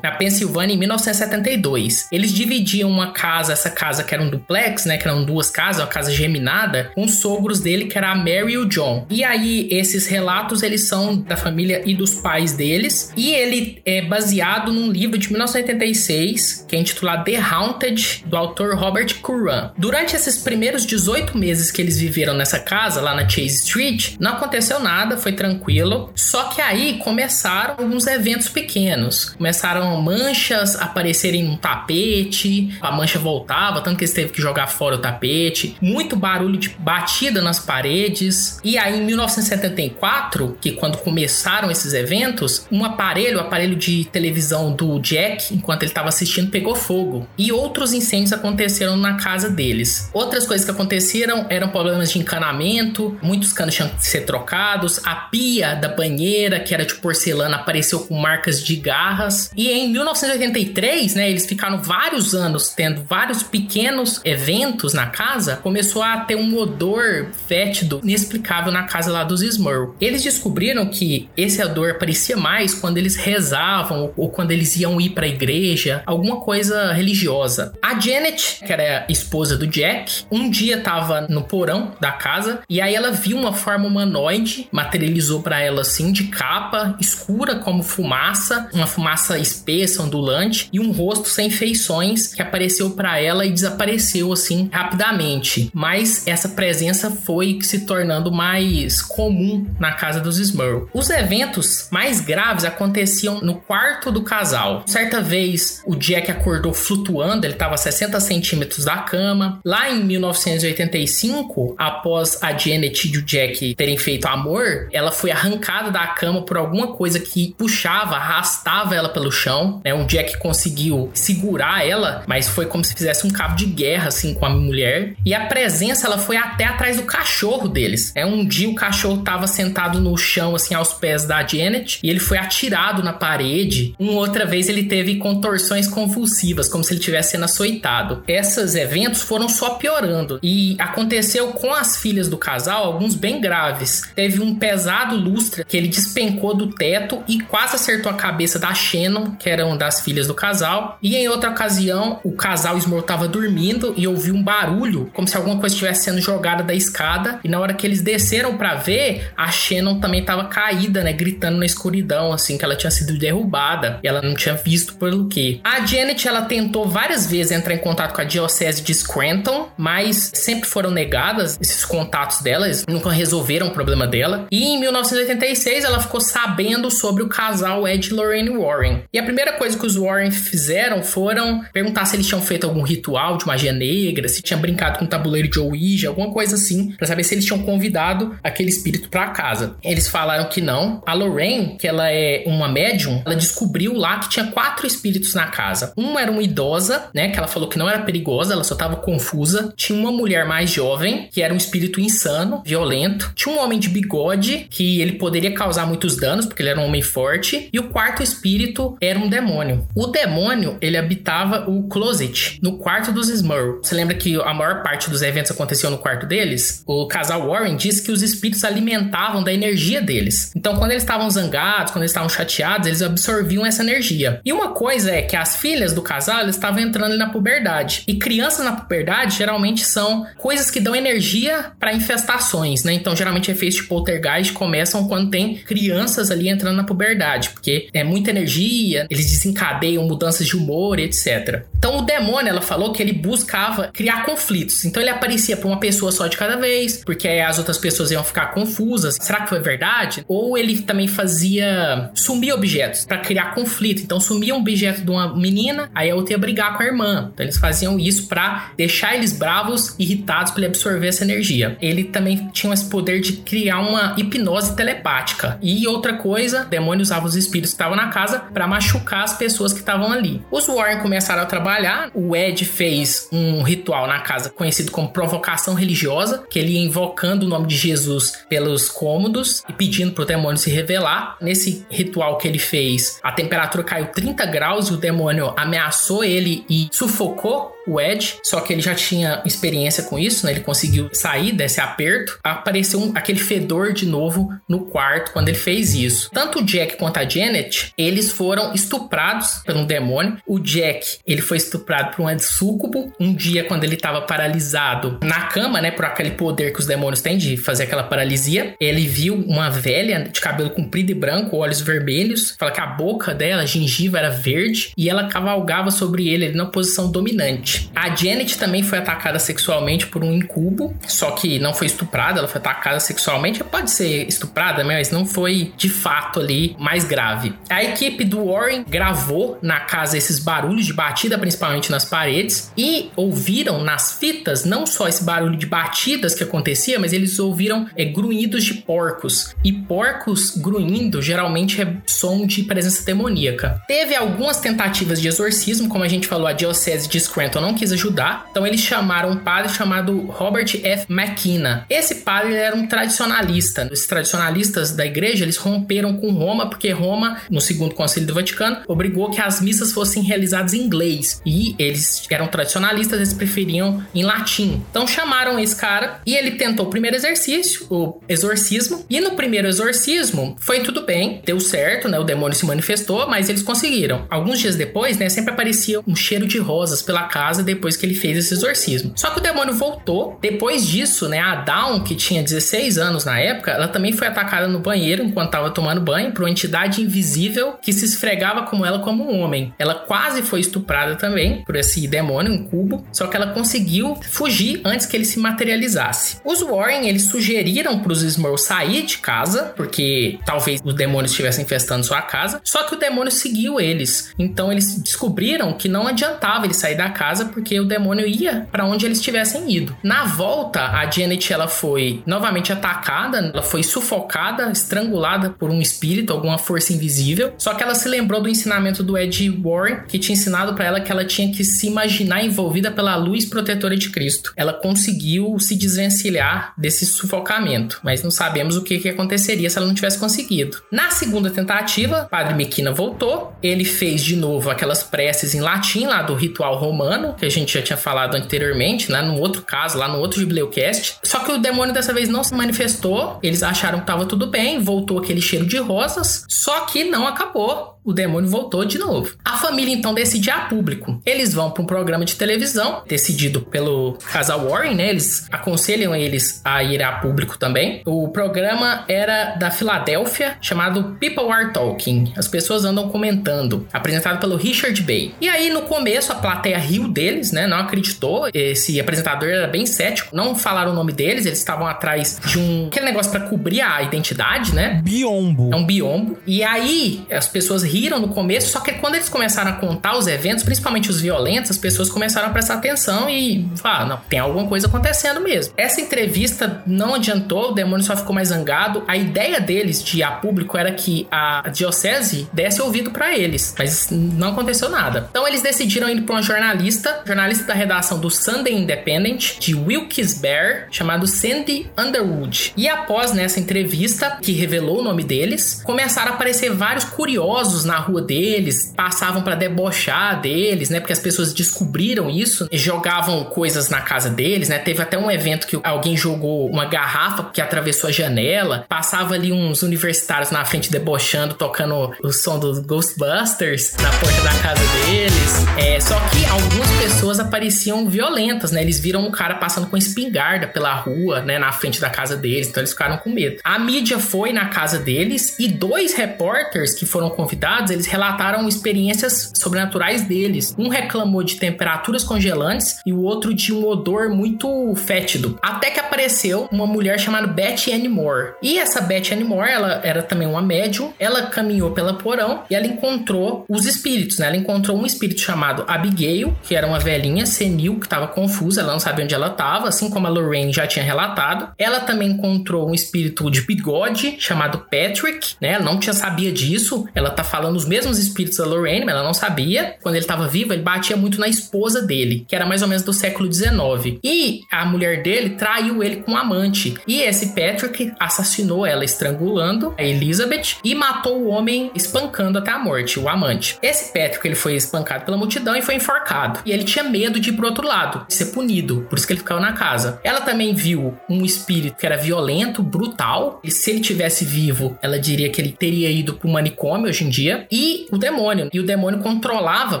E: Na Pensilvânia, em 1972. Eles dividiam uma casa, essa casa que era um duplex, né? Que eram duas casas, uma casa geminada, com os sogros dele, que era a Mary e o John. E aí, esses relatos, eles são da família e dos pais deles. E ele é baseado num livro de 1986, que é intitulado The Haunted, do autor Robert Curran. Durante esses primeiros 18 meses que eles viveram nessa casa, lá na Chase Street, não aconteceu nada, foi tranquilo. Só que aí começaram alguns eventos pequenos. Começaram manchas aparecerem no tapete, a mancha voltava, tanto que eles teve que jogar fora o tapete. Muito barulho de batida nas paredes. E aí, em 1974, que quando começaram esses eventos, um aparelho, o aparelho de televisão do Jack, enquanto ele estava assistindo, pegou fogo. E outros incêndios aconteceram na casa deles. Outras coisas que aconteceram eram problemas de encanamento, muitos canos tinham que ser trocados, a pia da banheira, que era de porcelana, apareceu com marcas de garras. E em 1983, né, eles ficaram vários anos tendo vários pequenos eventos na casa, começou a ter um odor fétido inexplicável na casa lá dos Smurl. Eles descobriram que esse odor aparecia mais quando eles rezavam ou quando eles iam ir para a igreja, alguma coisa religiosa. A Janet, que era a esposa do Jack, um dia tava no porão da casa e aí ela viu uma forma humanoide, materializou para ela assim de capa escura como fumaça, uma fumaça espessa, ondulante e um rosto sem feições que apareceu para ela e desapareceu assim rapidamente. Mas essa presença foi se tornando mais comum na casa dos Smurl. Os eventos mais graves aconteciam no quarto do casal. Certa vez o Jack acordou flutuando, ele estava a 60 centímetros da cama. Lá em 1985, após a Janet e o Jack terem feito amor, ela foi arrancada da cama por alguma coisa que puxava, arrastava ela pelo chão. Né? Um Jack conseguiu segurar ela, mas foi como se fizesse um cabo de guerra assim com a mulher. E a presença ela foi até atrás do cachorro deles. É um dia o cachorro estava sentado no chão assim aos pés da Janet e ele foi atirado na parede. Uma outra vez ele teve contorções convulsivas, como se ele tivesse sendo açoitado. Esses eventos foram só piorando e aconteceu com as filhas do casal alguns bem graves. Teve um pesado lustre que ele despencou do teto e quase acertou a cabeça da Shannon, que era uma das filhas do casal. E em outra ocasião, o casal Smurl estava dormindo e ouviu um barulho, como se alguma coisa estivesse sendo jogada da escada. E na hora que eles desceram para ver, a Shannon também estava caída, né, gritando na escuridão, assim, que ela tinha sido derrubada e ela não tinha visto pelo quê. A Janet, ela tentou várias vezes entrar em contato com a diocese de Scranton, mas sempre foram negadas esses contatos dela, eles nunca resolveram o problema dela. E em 1986, ela ficou sabendo sobre o casal Ed e Lorraine Warren. E a primeira coisa que os Warren fizeram foram perguntar se eles tinham feito algum ritual de magia negra, se tinham brincado com um tabuleiro de Ouija, alguma coisa assim, para saber se eles tinham convidado aquele espírito para casa. Eles falaram que não. A Lorraine, que ela é uma médium, ela descobriu lá que tinha quatro espíritos na casa. Uma era uma idosa, né, que ela falou que não era perigosa, ela só tava confusa. Tinha uma mulher mais jovem, que era um espírito insano, violento. Tinha um homem de bigode, que ele poderia causar muitos danos, porque ele era um homem forte, e o quarto espírito era um demônio. O demônio, ele habitava o closet, no quarto dos Smurl. Você lembra que a maior parte dos eventos aconteceu no quarto deles? O casal Warren disse que os espíritos alimentavam da energia deles. Então, quando eles estavam zangados, quando eles estavam chateados, eles absorviam essa energia. E uma coisa é que as filhas do casal estavam entrando na puberdade. E crianças na puberdade geralmente são coisas que dão energia para infestações, né? Então, geralmente efeitos de poltergeist começam quando tem crianças ali entrando na puberdade, porque é muita energia, eles desencadeiam mudanças de humor, etc. Então, o demônio, ela falou que ele buscava criar conflitos. Então, ele aparecia para uma pessoa só de cada vez, porque as outras pessoas iam ficar confusas. Será que foi verdade? Ou ele também fazia sumir objetos para criar conflito. Então, sumia um objeto de uma menina, aí a outra ia brigar com a irmã. Então, eles faziam isso para deixar eles bravos, irritados, para ele absorver essa energia. Ele também tinha esse poder de criar uma hipnose telepática. E outra coisa, o demônio usava os espíritos que estavam na casa para machucar as pessoas que estavam ali. Os Warren começaram a trabalhar. O Ed fez um ritual na casa conhecido como provocação religiosa, que ele ia invocando o nome de Jesus pelos cômodos e pedindo pro demônio se revelar. Nesse ritual que ele fez, a temperatura caiu 30 graus e o demônio ameaçou ele e sufocou o Ed, só que ele já tinha experiência com isso, né? Ele conseguiu sair desse aperto. Apareceu um, aquele fedor de novo no quarto quando ele fez isso. Tanto o Jack quanto a Janet, eles foram estuprados por um demônio. O Jack, ele foi estuprado por um súcubo. Um dia, quando ele estava paralisado na cama, né? Por aquele poder que os demônios têm de fazer aquela paralisia, ele viu uma velha de cabelo comprido e branco, olhos vermelhos. Fala que a boca dela, a gengiva, era verde e ela cavalgava sobre ele, ele na posição dominante. A Janet também foi atacada sexualmente por um incubo, só que não foi estuprada, ela foi atacada sexualmente. Pode ser estuprada, mas não foi de fato ali mais grave. A equipe do Warren gravou na casa esses barulhos de batida, principalmente nas paredes, e ouviram nas fitas não só esse barulho de batidas que acontecia, mas eles ouviram é, grunhidos de porcos. E porcos grunhindo geralmente é som de presença demoníaca. Teve algumas tentativas de exorcismo, como a gente falou, a diocese de Scranton não quis ajudar, então eles chamaram um padre chamado Robert F. McKenna. Esse padre era um tradicionalista. Os tradicionalistas da igreja eles romperam com Roma porque Roma, no segundo concílio do Vaticano, obrigou que as missas fossem realizadas em inglês e eles eram tradicionalistas, eles preferiam em latim. Então chamaram esse cara e ele tentou o primeiro exercício, o exorcismo, e no primeiro exorcismo foi tudo bem, deu certo, né? O demônio se manifestou, mas eles conseguiram. Alguns dias depois, né, sempre aparecia um cheiro de rosas pela casa depois que ele fez esse exorcismo. Só que o demônio voltou. Depois disso, né, a Dawn, que tinha 16 anos na época, ela também foi atacada no banheiro enquanto estava tomando banho por uma entidade invisível que se esfregava com ela como um homem. Ela quase foi estuprada também por esse demônio, um cubo, só que ela conseguiu fugir antes que ele se materializasse. Os Warren, eles sugeriram para os Smurls sair de casa, porque talvez os demônios estivessem infestando sua casa, só que o demônio seguiu eles. Então eles descobriram que não adiantava ele sair da casa porque o demônio ia para onde eles tivessem ido. Na volta, a Janet ela foi novamente atacada, ela foi sufocada, estrangulada por um espírito, alguma força invisível. Só que ela se lembrou do ensinamento do Ed Warren, que tinha ensinado para ela que ela tinha que se imaginar envolvida pela luz protetora de Cristo. Ela conseguiu se desvencilhar desse sufocamento, mas não sabemos o que, que aconteceria se ela não tivesse conseguido. Na segunda tentativa, Padre Mequina voltou, ele fez de novo aquelas preces em latim lá do ritual romano, que a gente já tinha falado anteriormente, né? No outro caso, lá no outro Bibliocast. Só que o demônio dessa vez não se manifestou. Eles acharam que tava tudo bem, voltou aquele cheiro de rosas. Só que não acabou o demônio voltou de novo. A família então decide a público. Eles vão para um programa de televisão decidido pelo casal Warren, né? Eles aconselham eles a ir a público também. O programa era da Filadélfia, chamado People Are Talking. As pessoas andam comentando, apresentado pelo Richard Bay. E aí no começo a plateia riu deles, né? Não acreditou. Esse apresentador era bem cético, não falaram o nome deles, eles estavam atrás de um aquele negócio para cobrir a identidade, né?
C: Biombo.
E: É um biombo. E aí as pessoas riram no começo, só que quando eles começaram a contar os eventos, principalmente os violentos, as pessoas começaram a prestar atenção e falar, ah, não, tem alguma coisa acontecendo mesmo. Essa entrevista não adiantou, o demônio só ficou mais zangado. A ideia deles de ir a público era que a diocese desse ouvido para eles, mas não aconteceu nada. Então eles decidiram ir para uma jornalista, jornalista da redação do Sunday Independent, de Wilkes-Barre, chamado Sandy Underwood. E após nessa entrevista, que revelou o nome deles, começaram a aparecer vários curiosos na rua deles, passavam para debochar deles, né? Porque as pessoas descobriram isso, jogavam coisas na casa deles, né? Teve até um evento que alguém jogou uma garrafa que atravessou a janela, passava ali uns universitários na frente debochando, tocando o som dos Ghostbusters na porta da casa deles. É, só que algumas pessoas apareciam violentas, né? Eles viram um cara passando com espingarda pela rua, né, na frente da casa deles, então eles ficaram com medo. A mídia foi na casa deles e dois repórteres que foram convidados, eles relataram experiências sobrenaturais deles. Um reclamou de temperaturas congelantes e o outro de um odor muito fétido. Até que apareceu uma mulher chamada Betty Ann Moore. E essa Betty Ann Moore, ela era também uma médium. Ela caminhou pela porão e ela encontrou os espíritos, né? Ela encontrou um espírito chamado Abigail, que era uma velhinha senil que estava confusa, ela não sabia onde ela estava, assim como a Lorraine já tinha relatado. Ela também encontrou um espírito de bigode chamado Patrick, né? Ela não tinha sabia disso. Ela tá falando os mesmos espíritos da Lorraine, mas ela não sabia. Quando ele estava vivo, ele batia muito na esposa dele, que era mais ou menos do século XIX. E a mulher dele traiu ele com um amante. E esse Patrick assassinou ela estrangulando a Elizabeth e matou o homem espancando até a morte, o amante. Esse Patrick ele foi espancado pela multidão e foi enforcado. E ele tinha medo de ir pro outro lado, de ser punido, por isso que ele ficava na casa. Ela também viu um espírito que era violento, brutal, e se ele tivesse vivo, ela diria que ele teria ido pro manicômio hoje em dia, e o demônio. E o demônio controlava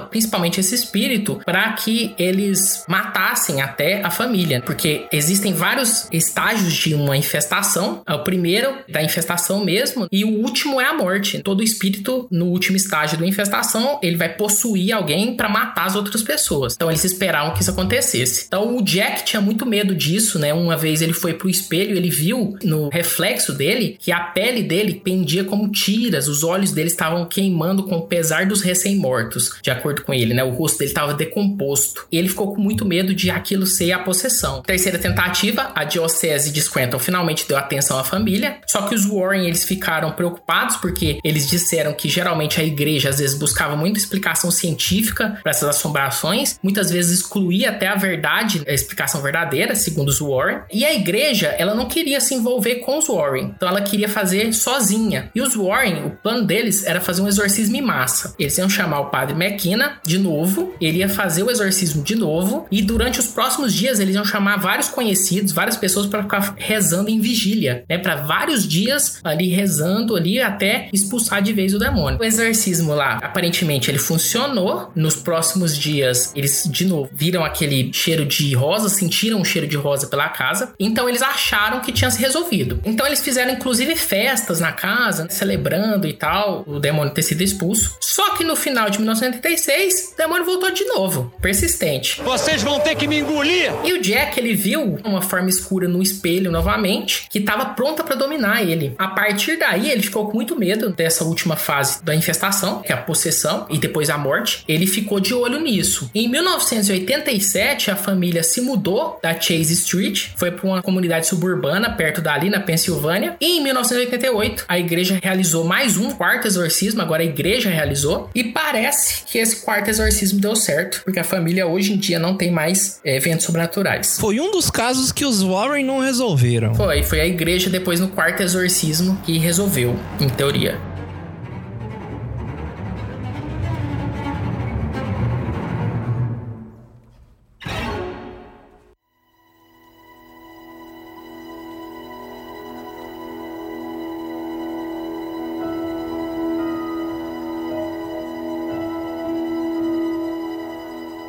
E: principalmente esse espírito para que eles matassem até a família, porque existem vários estágios de uma infestação. O primeiro da infestação mesmo, e o último é a morte. Todo espírito no último estágio da infestação, ele vai possuir alguém para matar as outras pessoas. Então eles esperavam que isso acontecesse. Então o Jack tinha muito medo disso, né? Uma vez ele foi pro espelho, ele viu no reflexo dele que a pele dele pendia como tiras, os olhos dele estavam queimando com o pesar dos recém-mortos, de acordo com ele, né? O rosto dele estava decomposto. E ele ficou com muito medo de aquilo ser a possessão. Terceira tentativa, a diocese de Scranton finalmente deu atenção à família, só que os Warren eles ficaram preocupados porque eles disseram que geralmente a igreja às vezes buscava muita explicação científica para essas assombrações, muitas vezes excluía até a verdade, a explicação verdadeira, segundo os Warren. E a igreja, ela não queria se envolver com os Warren, então ela queria fazer sozinha. E os Warren, o plano deles era fazer um exorcismo em massa. Eles iam chamar o padre McKenna de novo, ele ia fazer o exorcismo de novo, e durante os próximos dias eles iam chamar vários conhecidos, várias pessoas para ficar rezando em vigília, né? Para vários dias ali rezando ali até expulsar de vez o demônio. O exorcismo lá, aparentemente, ele funcionou. Nos próximos dias, eles de novo viram aquele cheiro de rosa, sentiram um cheiro de rosa pela casa. Então eles acharam que tinha se resolvido. Então eles fizeram inclusive festas na casa, né, celebrando e tal, o demônio ter sido expulso. Só que no final de 1986, o demônio voltou de novo, persistente.
J: Vocês vão ter que me engolir!
E: E o Jack, ele viu uma forma escura no espelho novamente, que estava pronta para dominar ele. A partir daí, ele ficou com muito medo dessa última fase da infestação, que é a possessão e depois a morte. Ele ficou de olho nisso. Em 1987, a família se mudou da Chase Street, foi para uma comunidade suburbana perto dali, na Pensilvânia. E em 1988, a igreja realizou mais um quarto exorcismo, agora a igreja realizou. E parece que esse quarto exorcismo deu certo, porque a família hoje em dia não tem mais é, eventos sobrenaturais.
C: Foi um dos casos que os Warren não resolveram.
E: Foi, foi a igreja depois no quarto exorcismo que resolveu, em teoria.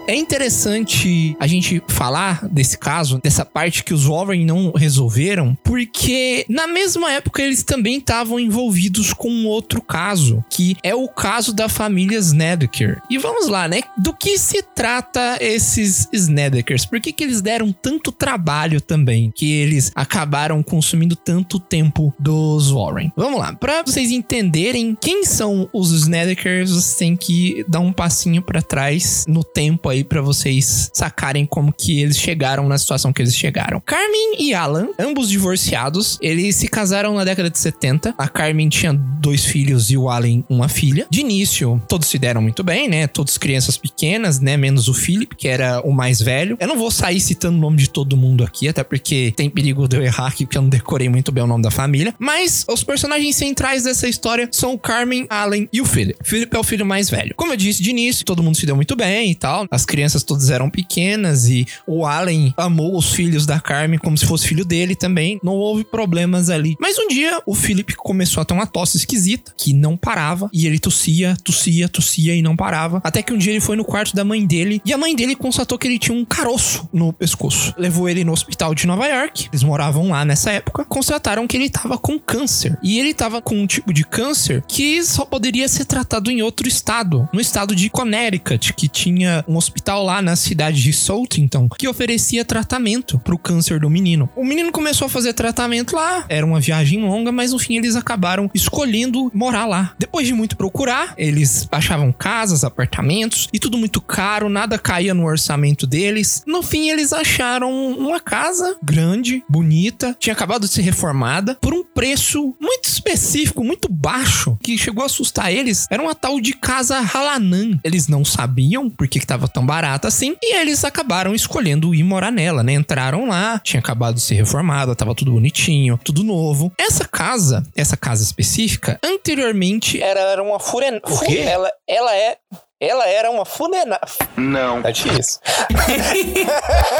C: É interessante a gente falar desse caso, dessa parte que os Warren não resolveram, porque na mesma época eles também estavam envolvidos com outro caso, que é o caso da família Snedeker. E vamos lá, né? Do que se trata esses Snedekers? Por que, que eles deram tanto trabalho também? Que eles acabaram consumindo tanto tempo dos Warren? Vamos lá, para vocês entenderem quem são os Snedekers, vocês têm que dar um passinho para trás no tempo aí para vocês sacarem como que eles chegaram na situação que eles chegaram. Carmen e Alan, ambos divorciados, eles se casaram na década de 70. A Carmen tinha dois filhos e o Alan uma filha. De início, todos se deram muito bem, né? Todos crianças pequenas, né? Menos o Philip, que era o mais velho. Eu não vou sair citando o nome de todo mundo aqui, até porque tem perigo de eu errar aqui, porque eu não decorei muito bem o nome da família. Mas os personagens centrais dessa história são o Carmen, Alan e o Philip. Philip é o filho mais velho. Como eu disse de início, todo mundo se deu muito bem e tal. As crianças todas eram pequenas e o Alan amou os filhos da Carmen como se fosse filho dele também. Não houve problemas ali. Mas um dia o Philip começou a ter uma tosse esquisita que não parava e ele tossia, tossia, tossia e não parava. Até que um dia ele foi no quarto da mãe dele e a mãe dele constatou que ele tinha um caroço no pescoço. Levou ele no hospital de Nova York. Eles moravam lá nessa época. Constataram que ele tava com câncer. E ele tava com um tipo de câncer que só poderia ser tratado em outro estado, no estado de Connecticut, que tinha um hospital lá na cidade de Saltington que oferecia tratamento pro câncer do menino. O menino começou a fazer tratamento lá, era uma viagem longa, mas no fim eles acabaram escolhendo morar lá. Depois de muito procurar, eles achavam casas, apartamentos e tudo muito caro, nada caía no orçamento deles. No fim, eles acharam uma casa grande, bonita, tinha acabado de ser reformada por um preço muito específico, muito baixo, que chegou a assustar eles. Era uma tal de casa Halanan. Eles não sabiam por que estava tão barata assim e eles acabaram escolhendo ir morar nela, né? Entraram lá, tinha acabado de ser reformada, tava tudo bonitinho, tudo novo. Essa casa, essa casa específica, anteriormente era, era uma furena. Ela, ela é ela era uma funerária.
H: Não.
C: Tá difícil.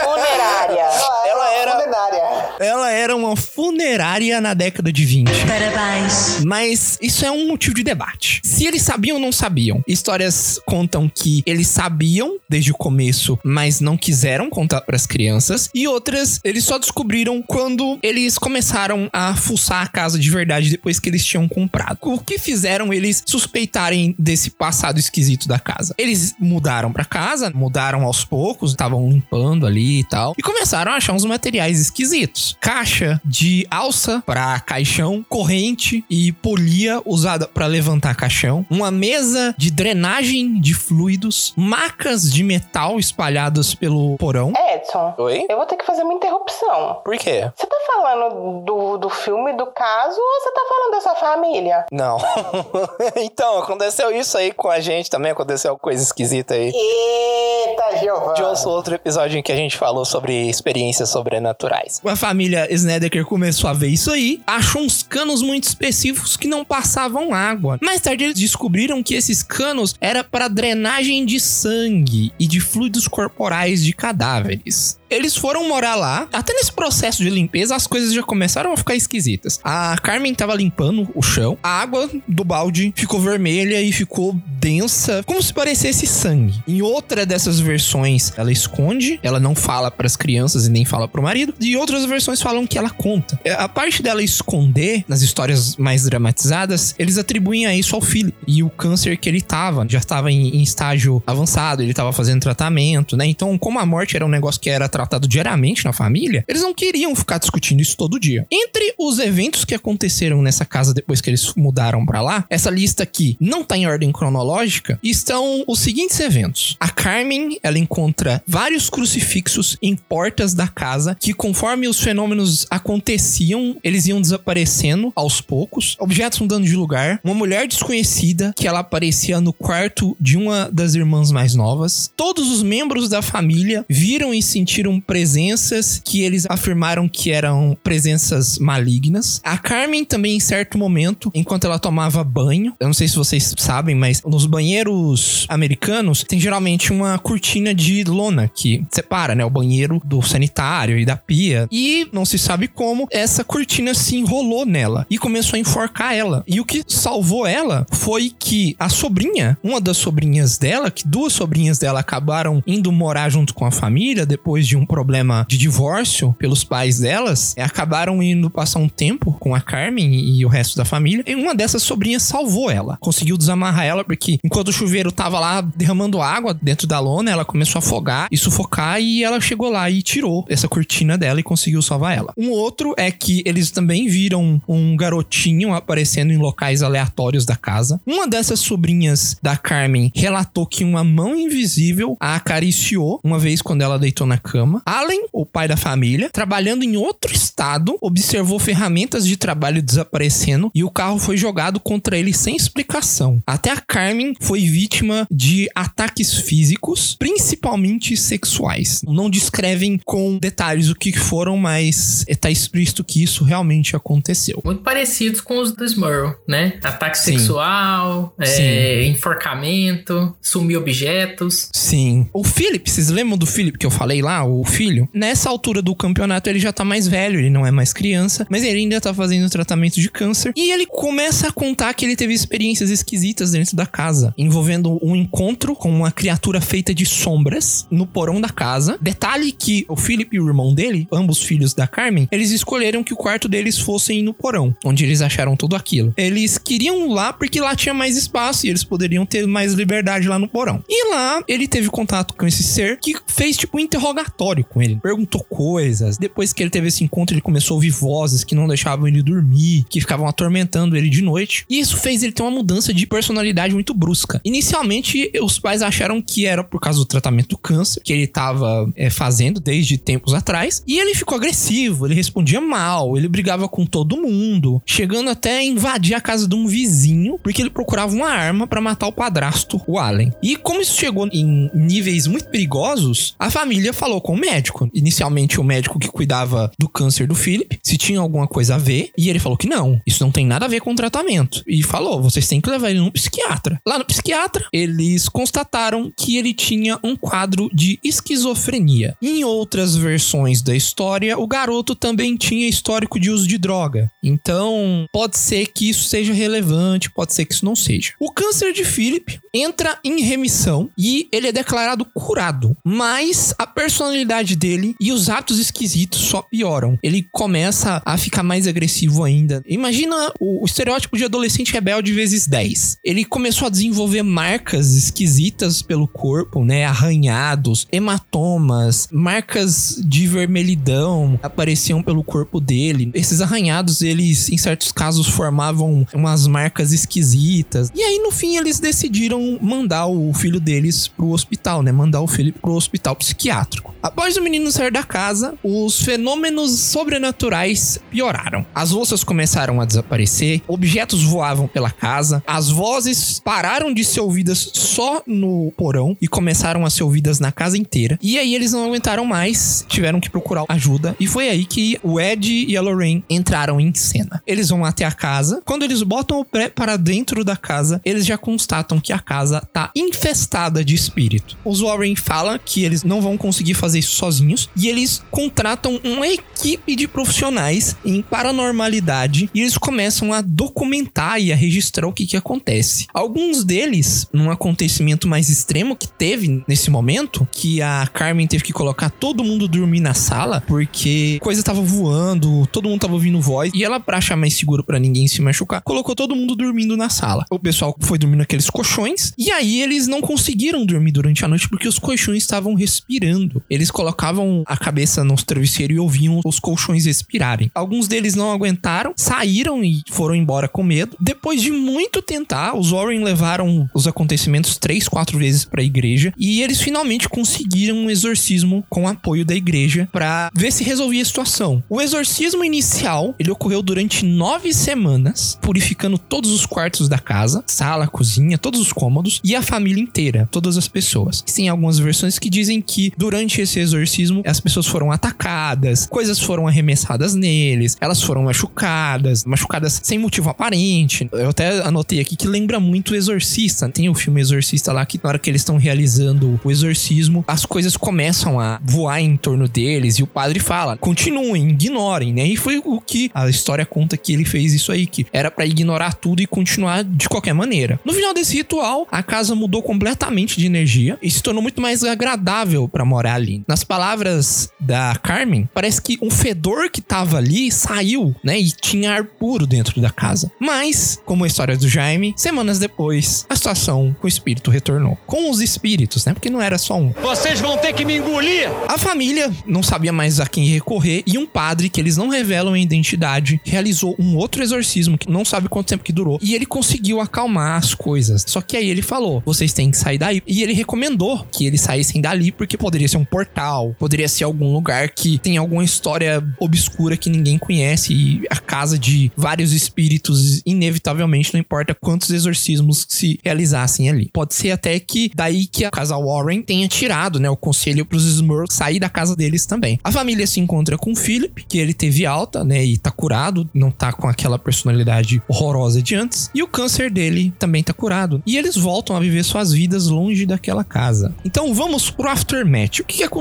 F: Funerária.
C: Ela era,
D: Culinária.
C: ela era uma funerária na década de 20.
I: Parabéns.
C: Mas isso é um motivo de debate. Se eles sabiam ou não sabiam. Histórias contam que eles sabiam desde o começo, mas não quiseram contar para as crianças. E outras, eles só descobriram quando eles começaram a fuçar a casa de verdade depois que eles tinham comprado. O que fizeram eles suspeitarem desse passado esquisito da casa? Eles mudaram pra casa, mudaram aos poucos, estavam limpando ali e tal, e começaram a achar uns materiais esquisitos. Caixa de alça para caixão, corrente e polia usada para levantar caixão, uma mesa de drenagem de fluidos, macas de metal espalhadas pelo porão.
F: Edson,
C: Oi?
F: eu vou ter que fazer uma interrupção.
C: Por quê?
F: Você tá falando do, do filme, do caso, ou você tá falando da sua família?
C: Não. [LAUGHS] então, aconteceu isso aí com a gente também, aconteceu coisa esquisita aí.
D: Eita, Giovanni.
C: De ouço outro episódio em que a gente falou sobre experiências sobrenaturais. A família Snedeker começou a ver isso aí, achou uns canos muito específicos que não passavam água. Mais tarde eles descobriram que esses canos era para drenagem de sangue e de fluidos corporais de cadáveres. Eles foram morar lá. Até nesse processo de limpeza, as coisas já começaram a ficar esquisitas. A Carmen tava limpando o chão. A água do balde ficou vermelha e ficou densa, como se parecesse sangue. Em outra dessas versões, ela esconde, ela não fala para as crianças e nem fala pro marido. E outras versões falam que ela conta. É, A parte dela esconder, nas histórias mais dramatizadas, eles atribuem a isso ao filho. E o câncer que ele tava, já estava em, em estágio avançado, ele tava fazendo tratamento, né? Então, como a morte era um negócio que era tratado diariamente na família, eles não queriam ficar discutindo isso todo dia. Entre os eventos que aconteceram nessa casa depois que eles mudaram pra lá, essa lista aqui não tá em ordem cronológica, estão os seguintes eventos. A Carmen, ela encontra vários crucifixos em portas da casa que conforme os fenômenos aconteciam, eles iam desaparecendo aos poucos, objetos mudando de lugar, uma mulher desconhecida que ela aparecia no quarto de uma das irmãs mais novas. Todos os membros da família viram e sentiram presenças que eles afirmaram que eram presenças malignas. A Carmen também, em certo momento, enquanto ela tomava banho, eu não sei se vocês sabem, mas nos banheiros americanos tem geralmente uma cortina de lona que separa, né, o banheiro do sanitário e da pia. E não se sabe como essa cortina se enrolou nela e começou a enforcar ela. E o que salvou ela foi que a sobrinha, uma das sobrinhas dela, que duas sobrinhas dela acabaram indo morar junto com a família depois de problema de divórcio pelos pais delas, é, acabaram indo passar um tempo com a Carmen e o resto da família. E uma dessas sobrinhas salvou ela, conseguiu desamarrar ela porque enquanto o chuveiro tava lá derramando água dentro da lona, ela começou a afogar e sufocar e ela chegou lá e tirou essa cortina dela e conseguiu salvar ela. Um outro é que eles também viram um garotinho aparecendo em locais aleatórios da casa. Uma dessas sobrinhas da Carmen relatou que uma mão invisível a acariciou uma vez quando ela deitou na cama. Allen, o pai da família, trabalhando em outro estado, observou ferramentas de trabalho desaparecendo e o carro foi jogado contra ele sem explicação. Até a Carmen foi vítima de ataques físicos, principalmente sexuais. Não descrevem com detalhes o que foram, mas está explícito que isso realmente aconteceu.
E: Muito parecidos com os do Smurl, né? Ataque
C: Sim.
E: sexual, é, enforcamento, sumir objetos.
C: Sim. O Philip, vocês lembram do Philip que eu falei lá, o filho? Nessa altura do campeonato ele já tá mais velho, ele não é mais criança, mas ele ainda tá fazendo tratamento de câncer. E ele começa a contar que ele teve experiências esquisitas dentro da casa, envolvendo um encontro com uma criatura feita de sombras no porão da casa. Detalhe que o Philip e o irmão dele, ambos filhos da Carmen, eles escolheram que o quarto deles fossem no porão, onde eles acharam tudo aquilo. Eles queriam lá porque lá tinha mais espaço e eles poderiam ter mais liberdade lá no porão. E lá ele teve contato com esse ser que fez tipo um interrogatório com ele, perguntou coisas. Depois que ele teve esse encontro, ele começou a ouvir vozes que não deixavam ele dormir, que ficavam atormentando ele de noite. E isso fez ele ter uma mudança de personalidade muito brusca. Inicialmente, os pais acharam que era por causa do tratamento do câncer que ele estava é, fazendo desde tempos atrás. E ele ficou agressivo, ele respondia mal, ele brigava com todo mundo, chegando até a invadir a casa de um vizinho, porque ele procurava uma arma para matar o padrasto, o Allen. E como isso chegou em níveis muito perigosos, a família falou com o médico. Inicialmente, o médico que cuidava do câncer do Philip, se tinha alguma coisa a ver, e ele falou que não, isso não tem nada a ver com o tratamento. E falou: vocês têm que levar ele num psiquiatra. Lá no psiquiatra, eles constataram que ele tinha um quadro de esquizofrenia. Em outras versões da história, o garoto também tinha histórico de uso de droga. Então, pode ser que isso seja relevante, pode ser que isso não seja. O câncer de Philip entra em remissão e ele é declarado curado, mas a personalidade dele e os atos esquisitos só pioram. Ele começa a ficar mais agressivo ainda. Imagina o, o estereótipo de adolescente rebelde vezes 10. Ele começou a desenvolver marcas esquisitas pelo corpo, né? Arranhados, hematomas, marcas de vermelhidão apareciam pelo corpo dele. Esses arranhados, eles em certos casos formavam umas marcas esquisitas. E aí no fim eles decidiram mandar o filho deles pro hospital, né? Mandar o filho pro hospital psiquiátrico. Após o menino sair da casa, os fenômenos sobrenaturais pioraram. As louças começaram a desaparecer, objetos voavam pela casa, as vozes pararam de ser ouvidas só no porão e começaram a ser ouvidas na casa inteira. E aí eles não aguentaram mais, tiveram que procurar ajuda e foi aí que o Ed e a Lorraine entraram em cena. Eles vão até a casa. Quando eles botam o pé para dentro da casa, eles já constatam que a casa tá infestada de espírito. Os Warren falam que eles não vão conseguir fazer isso sozinhos e eles contratam uma equipe de profissionais em paranormalidade e eles começam a documentar e a registrar o que que acontece. Alguns deles, num acontecimento mais extremo que teve nesse momento, que a Carmen teve que colocar todo mundo dormir na sala porque coisa tava voando, todo mundo tava ouvindo voz e ela pra achar mais seguro para ninguém se machucar, colocou todo mundo dormindo na sala. O pessoal foi dormir naqueles colchões e aí eles não conseguiram dormir durante a noite porque os colchões estavam respirando. Eles colocavam a cabeça no travesseiro e ouviam os colchões respirarem. Alguns deles não aguentaram, saíram e foram embora com medo. Depois de muito tentar, os Warren levaram os acontecimentos três, quatro vezes para a igreja e eles finalmente conseguiram um exorcismo com apoio da igreja para ver se resolvia a situação. O exorcismo inicial ele ocorreu durante nove semanas, purificando todos os quartos da casa, sala, cozinha, todos os cômodos e a família inteira, todas as pessoas. Tem algumas versões que dizem que durante esse desse exorcismo, as pessoas foram atacadas, coisas foram arremessadas neles, elas foram machucadas, machucadas sem motivo aparente. Eu até anotei aqui que lembra muito o Exorcista. Tem o filme Exorcista lá que na hora que eles estão realizando o exorcismo, as coisas começam a voar em torno deles e o padre fala: continuem, ignorem, né? E foi o que a história conta que ele fez isso aí, que era para ignorar tudo e continuar de qualquer maneira. No final desse ritual, a casa mudou completamente de energia e se tornou muito mais agradável para morar ali. Nas palavras da Carmen, parece que um fedor que tava ali saiu, né? E tinha ar puro dentro da casa. Mas, como a história do Jaime, semanas depois, a situação com o espírito retornou. Com os espíritos, né? Porque não era só um.
J: Vocês vão ter que me engolir!
C: A família não sabia mais a quem recorrer e um padre, que eles não revelam a identidade, realizou um outro exorcismo que não sabe quanto tempo que durou e ele conseguiu acalmar as coisas. Só que aí ele falou: vocês têm que sair daí. E ele recomendou que eles saíssem dali porque poderia ser um portal, poderia ser algum lugar que tem alguma história obscura que ninguém conhece e a casa de vários espíritos, inevitavelmente, não importa quantos exorcismos se realizassem ali. Pode ser até que daí que a casa Warren tenha tirado, né, o conselho pros Smurfs sair da casa deles também. A família se encontra com o Philip, que ele teve alta, né, e tá curado, não tá com aquela personalidade horrorosa de antes, e o câncer dele também tá curado. E eles voltam a viver suas vidas longe daquela casa. Então vamos pro aftermath. O que aconteceu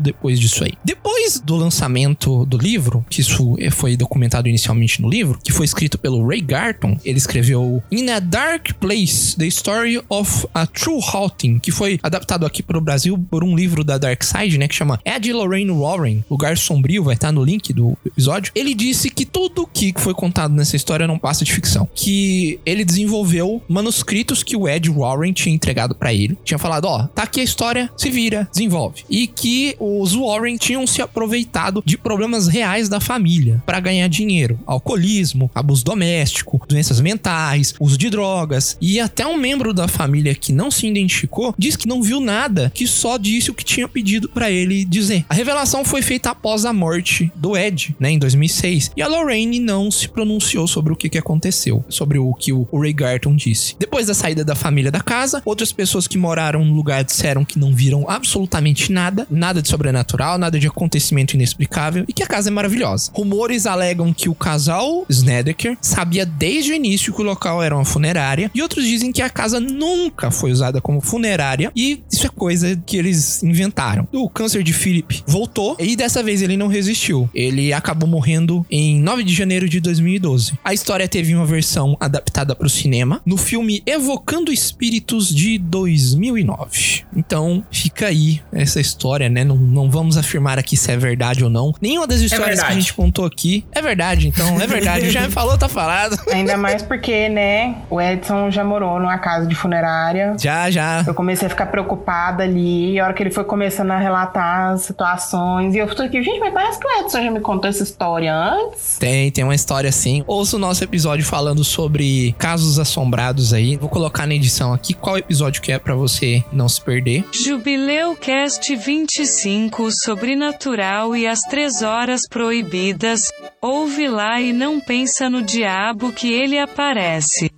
C: depois disso aí? Depois do lançamento do livro, que isso foi documentado inicialmente no livro, que foi escrito pelo Ray Garton, ele escreveu In a Dark Place: The Story of a True Haunting, que foi adaptado aqui pro Brasil por um livro da Dark Side, né, que chama Ed Lorraine Warren, Lugar Sombrio, vai estar no link do episódio. Ele disse que tudo que foi contado nessa história não passa de ficção, que ele desenvolveu manuscritos que o Ed Warren tinha entregado para ele. Tinha falado, ó, oh, tá aqui a história, se vira, desenvolve. E que os Warren tinham se aproveitado de problemas reais da família para ganhar dinheiro, alcoolismo, abuso doméstico, doenças mentais, uso de drogas. E até um membro da família que não se identificou diz que não viu nada, que só disse o que tinha pedido para ele dizer. A revelação foi feita após a morte do Ed, né, em 2006. E a Lorraine não se pronunciou sobre o que, que aconteceu, sobre o que o Ray Garton disse. Depois da saída da família da casa, outras pessoas que moraram no lugar disseram que não viram absolutamente nada, nada de sobrenatural, nada de acontecimento inexplicável e que a casa é maravilhosa. Rumores alegam que o casal Snedeker sabia desde o início que o local era uma funerária e outros dizem que a casa nunca foi usada como funerária e isso é coisa que eles inventaram. O câncer de Philip voltou e dessa vez ele não resistiu. Ele acabou morrendo em 9 de janeiro de 2012. A história teve uma versão adaptada para o cinema no filme Evocando Espíritos de 2009. Então fica aí essa história, né? Não, não vamos afirmar aqui se é verdade ou não. Nenhuma das histórias
E: É
C: que a gente contou aqui é verdade, então é verdade. Já me falou, tá falado. [LAUGHS]
F: Ainda mais porque, né, o Edson já morou numa casa de funerária.
C: Já, já.
F: Eu comecei a ficar preocupada ali, e a hora que ele foi começando a relatar as situações, e eu tô aqui, gente, mas parece que o Edson já me contou essa história antes.
C: Tem, tem uma história assim. Ouça o nosso episódio falando sobre casos assombrados aí. Vou colocar na edição aqui qual episódio que é pra você não se perder.
K: Jubileu Cast 25 Sobrenatural e as Três Horas Proibidas. Ouve lá e não pensa no diabo que ele aparece.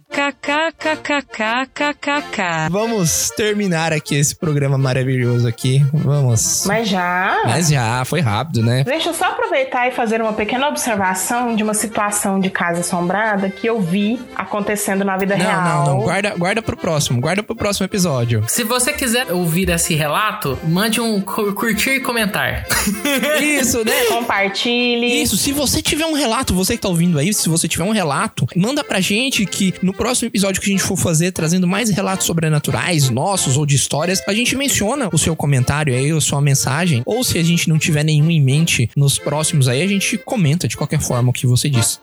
K: KKKKKKKK.
C: Vamos terminar aqui esse programa maravilhoso aqui. Vamos.
F: Mas já.
C: Mas já, foi rápido, né?
F: Deixa eu só aproveitar e fazer uma pequena observação de uma situação de casa assombrada que eu vi acontecendo na vida
C: Não,
F: real.
C: não, não. Guarda, guarda pro próximo. Guarda pro próximo episódio.
E: Se você quiser ouvir esse relato, mande um cu- curtir e comentar.
C: Isso, né?
F: Compartilhe.
C: Isso, se você tiver um relato, você que tá ouvindo aí, se você tiver um relato, manda pra gente que no próximo episódio que a gente for fazer, trazendo mais relatos sobrenaturais, nossos ou de histórias, a gente menciona o seu comentário aí, a sua mensagem, ou se a gente não tiver nenhum em mente nos próximos aí, a gente comenta de qualquer forma o que você disse.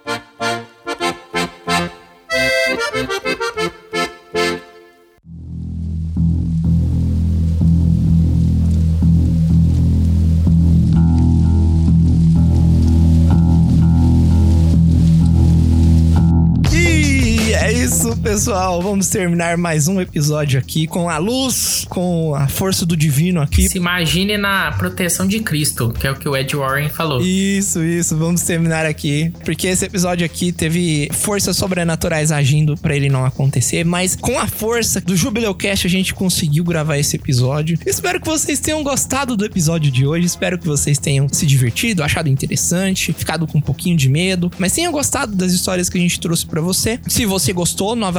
C: Pessoal. Vamos terminar mais um episódio aqui com a luz, com a força do divino aqui.
E: Se imagine na proteção de Cristo, que é o que o Ed Warren falou.
C: Isso, isso. Vamos terminar aqui. Porque esse episódio aqui teve forças sobrenaturais agindo pra ele não acontecer. Mas com a força do Jubileu Cast, a gente conseguiu gravar esse episódio. Espero que vocês tenham gostado do episódio de hoje. Espero que vocês tenham se divertido, achado interessante, ficado com um pouquinho de medo. Mas tenham gostado das histórias que a gente trouxe pra você. Se você gostou, novamente,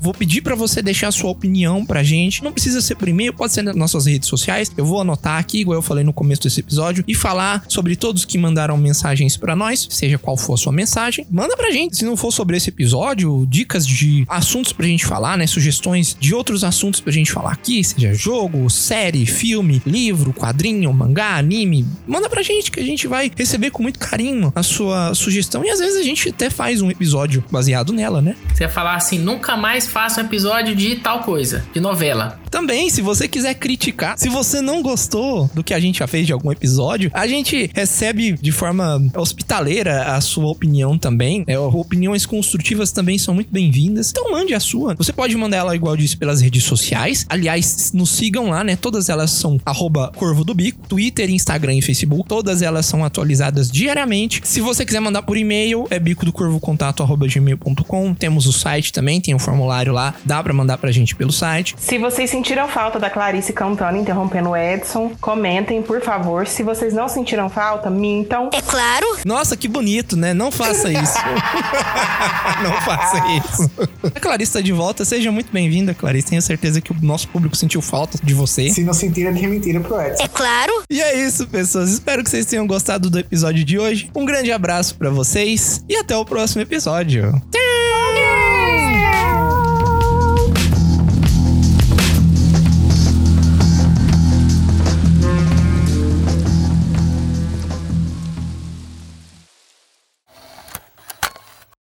C: vou pedir pra você deixar a sua opinião pra gente. Não precisa ser por e-mail, pode ser nas nossas redes sociais. Eu vou anotar aqui, igual eu falei no começo desse episódio, e falar sobre todos que mandaram mensagens pra nós, seja qual for a sua mensagem. Manda pra gente. Se não for sobre esse episódio, dicas de assuntos pra gente falar, né? Sugestões de outros assuntos pra gente falar aqui, seja jogo, série, filme, livro, quadrinho, mangá, anime. Manda pra gente que a gente vai receber com muito carinho a sua sugestão e às vezes a gente até faz um episódio baseado nela, né?
E: Você ia falar assim, nunca mais faça um episódio de tal coisa, de novela.
C: Também, se você quiser criticar, se você não gostou do que a gente já fez de algum episódio, a gente recebe de forma hospitaleira a sua opinião também. É, opiniões construtivas também são muito bem-vindas. Então mande a sua. Você pode mandar ela, igual eu disse, pelas redes sociais. Aliás, nos sigam lá, né? Todas elas são arroba Corvo do Bico, Twitter, Instagram e Facebook. Todas elas são atualizadas diariamente. Se você quiser mandar por e-mail, é bico do corvo contato arroba gmail.com. Temos o site também, tem o formulário lá. Dá pra mandar pra gente pelo site.
F: Se vocês sentiram falta da Clarice cantando, interrompendo o Edson, comentem, por favor. Se vocês não sentiram falta, mintam.
I: É claro.
C: Nossa, que bonito, né? Não faça isso. [LAUGHS] não faça isso. A Clarice tá de volta. Seja muito bem-vinda, Clarice. Tenho certeza que o nosso público sentiu falta de você.
D: Se não sentiram, diz mentira pro Edson.
I: É claro.
C: E é isso, pessoas. Espero que vocês tenham gostado do episódio de hoje. Um grande abraço pra vocês e até o próximo episódio. Tchau!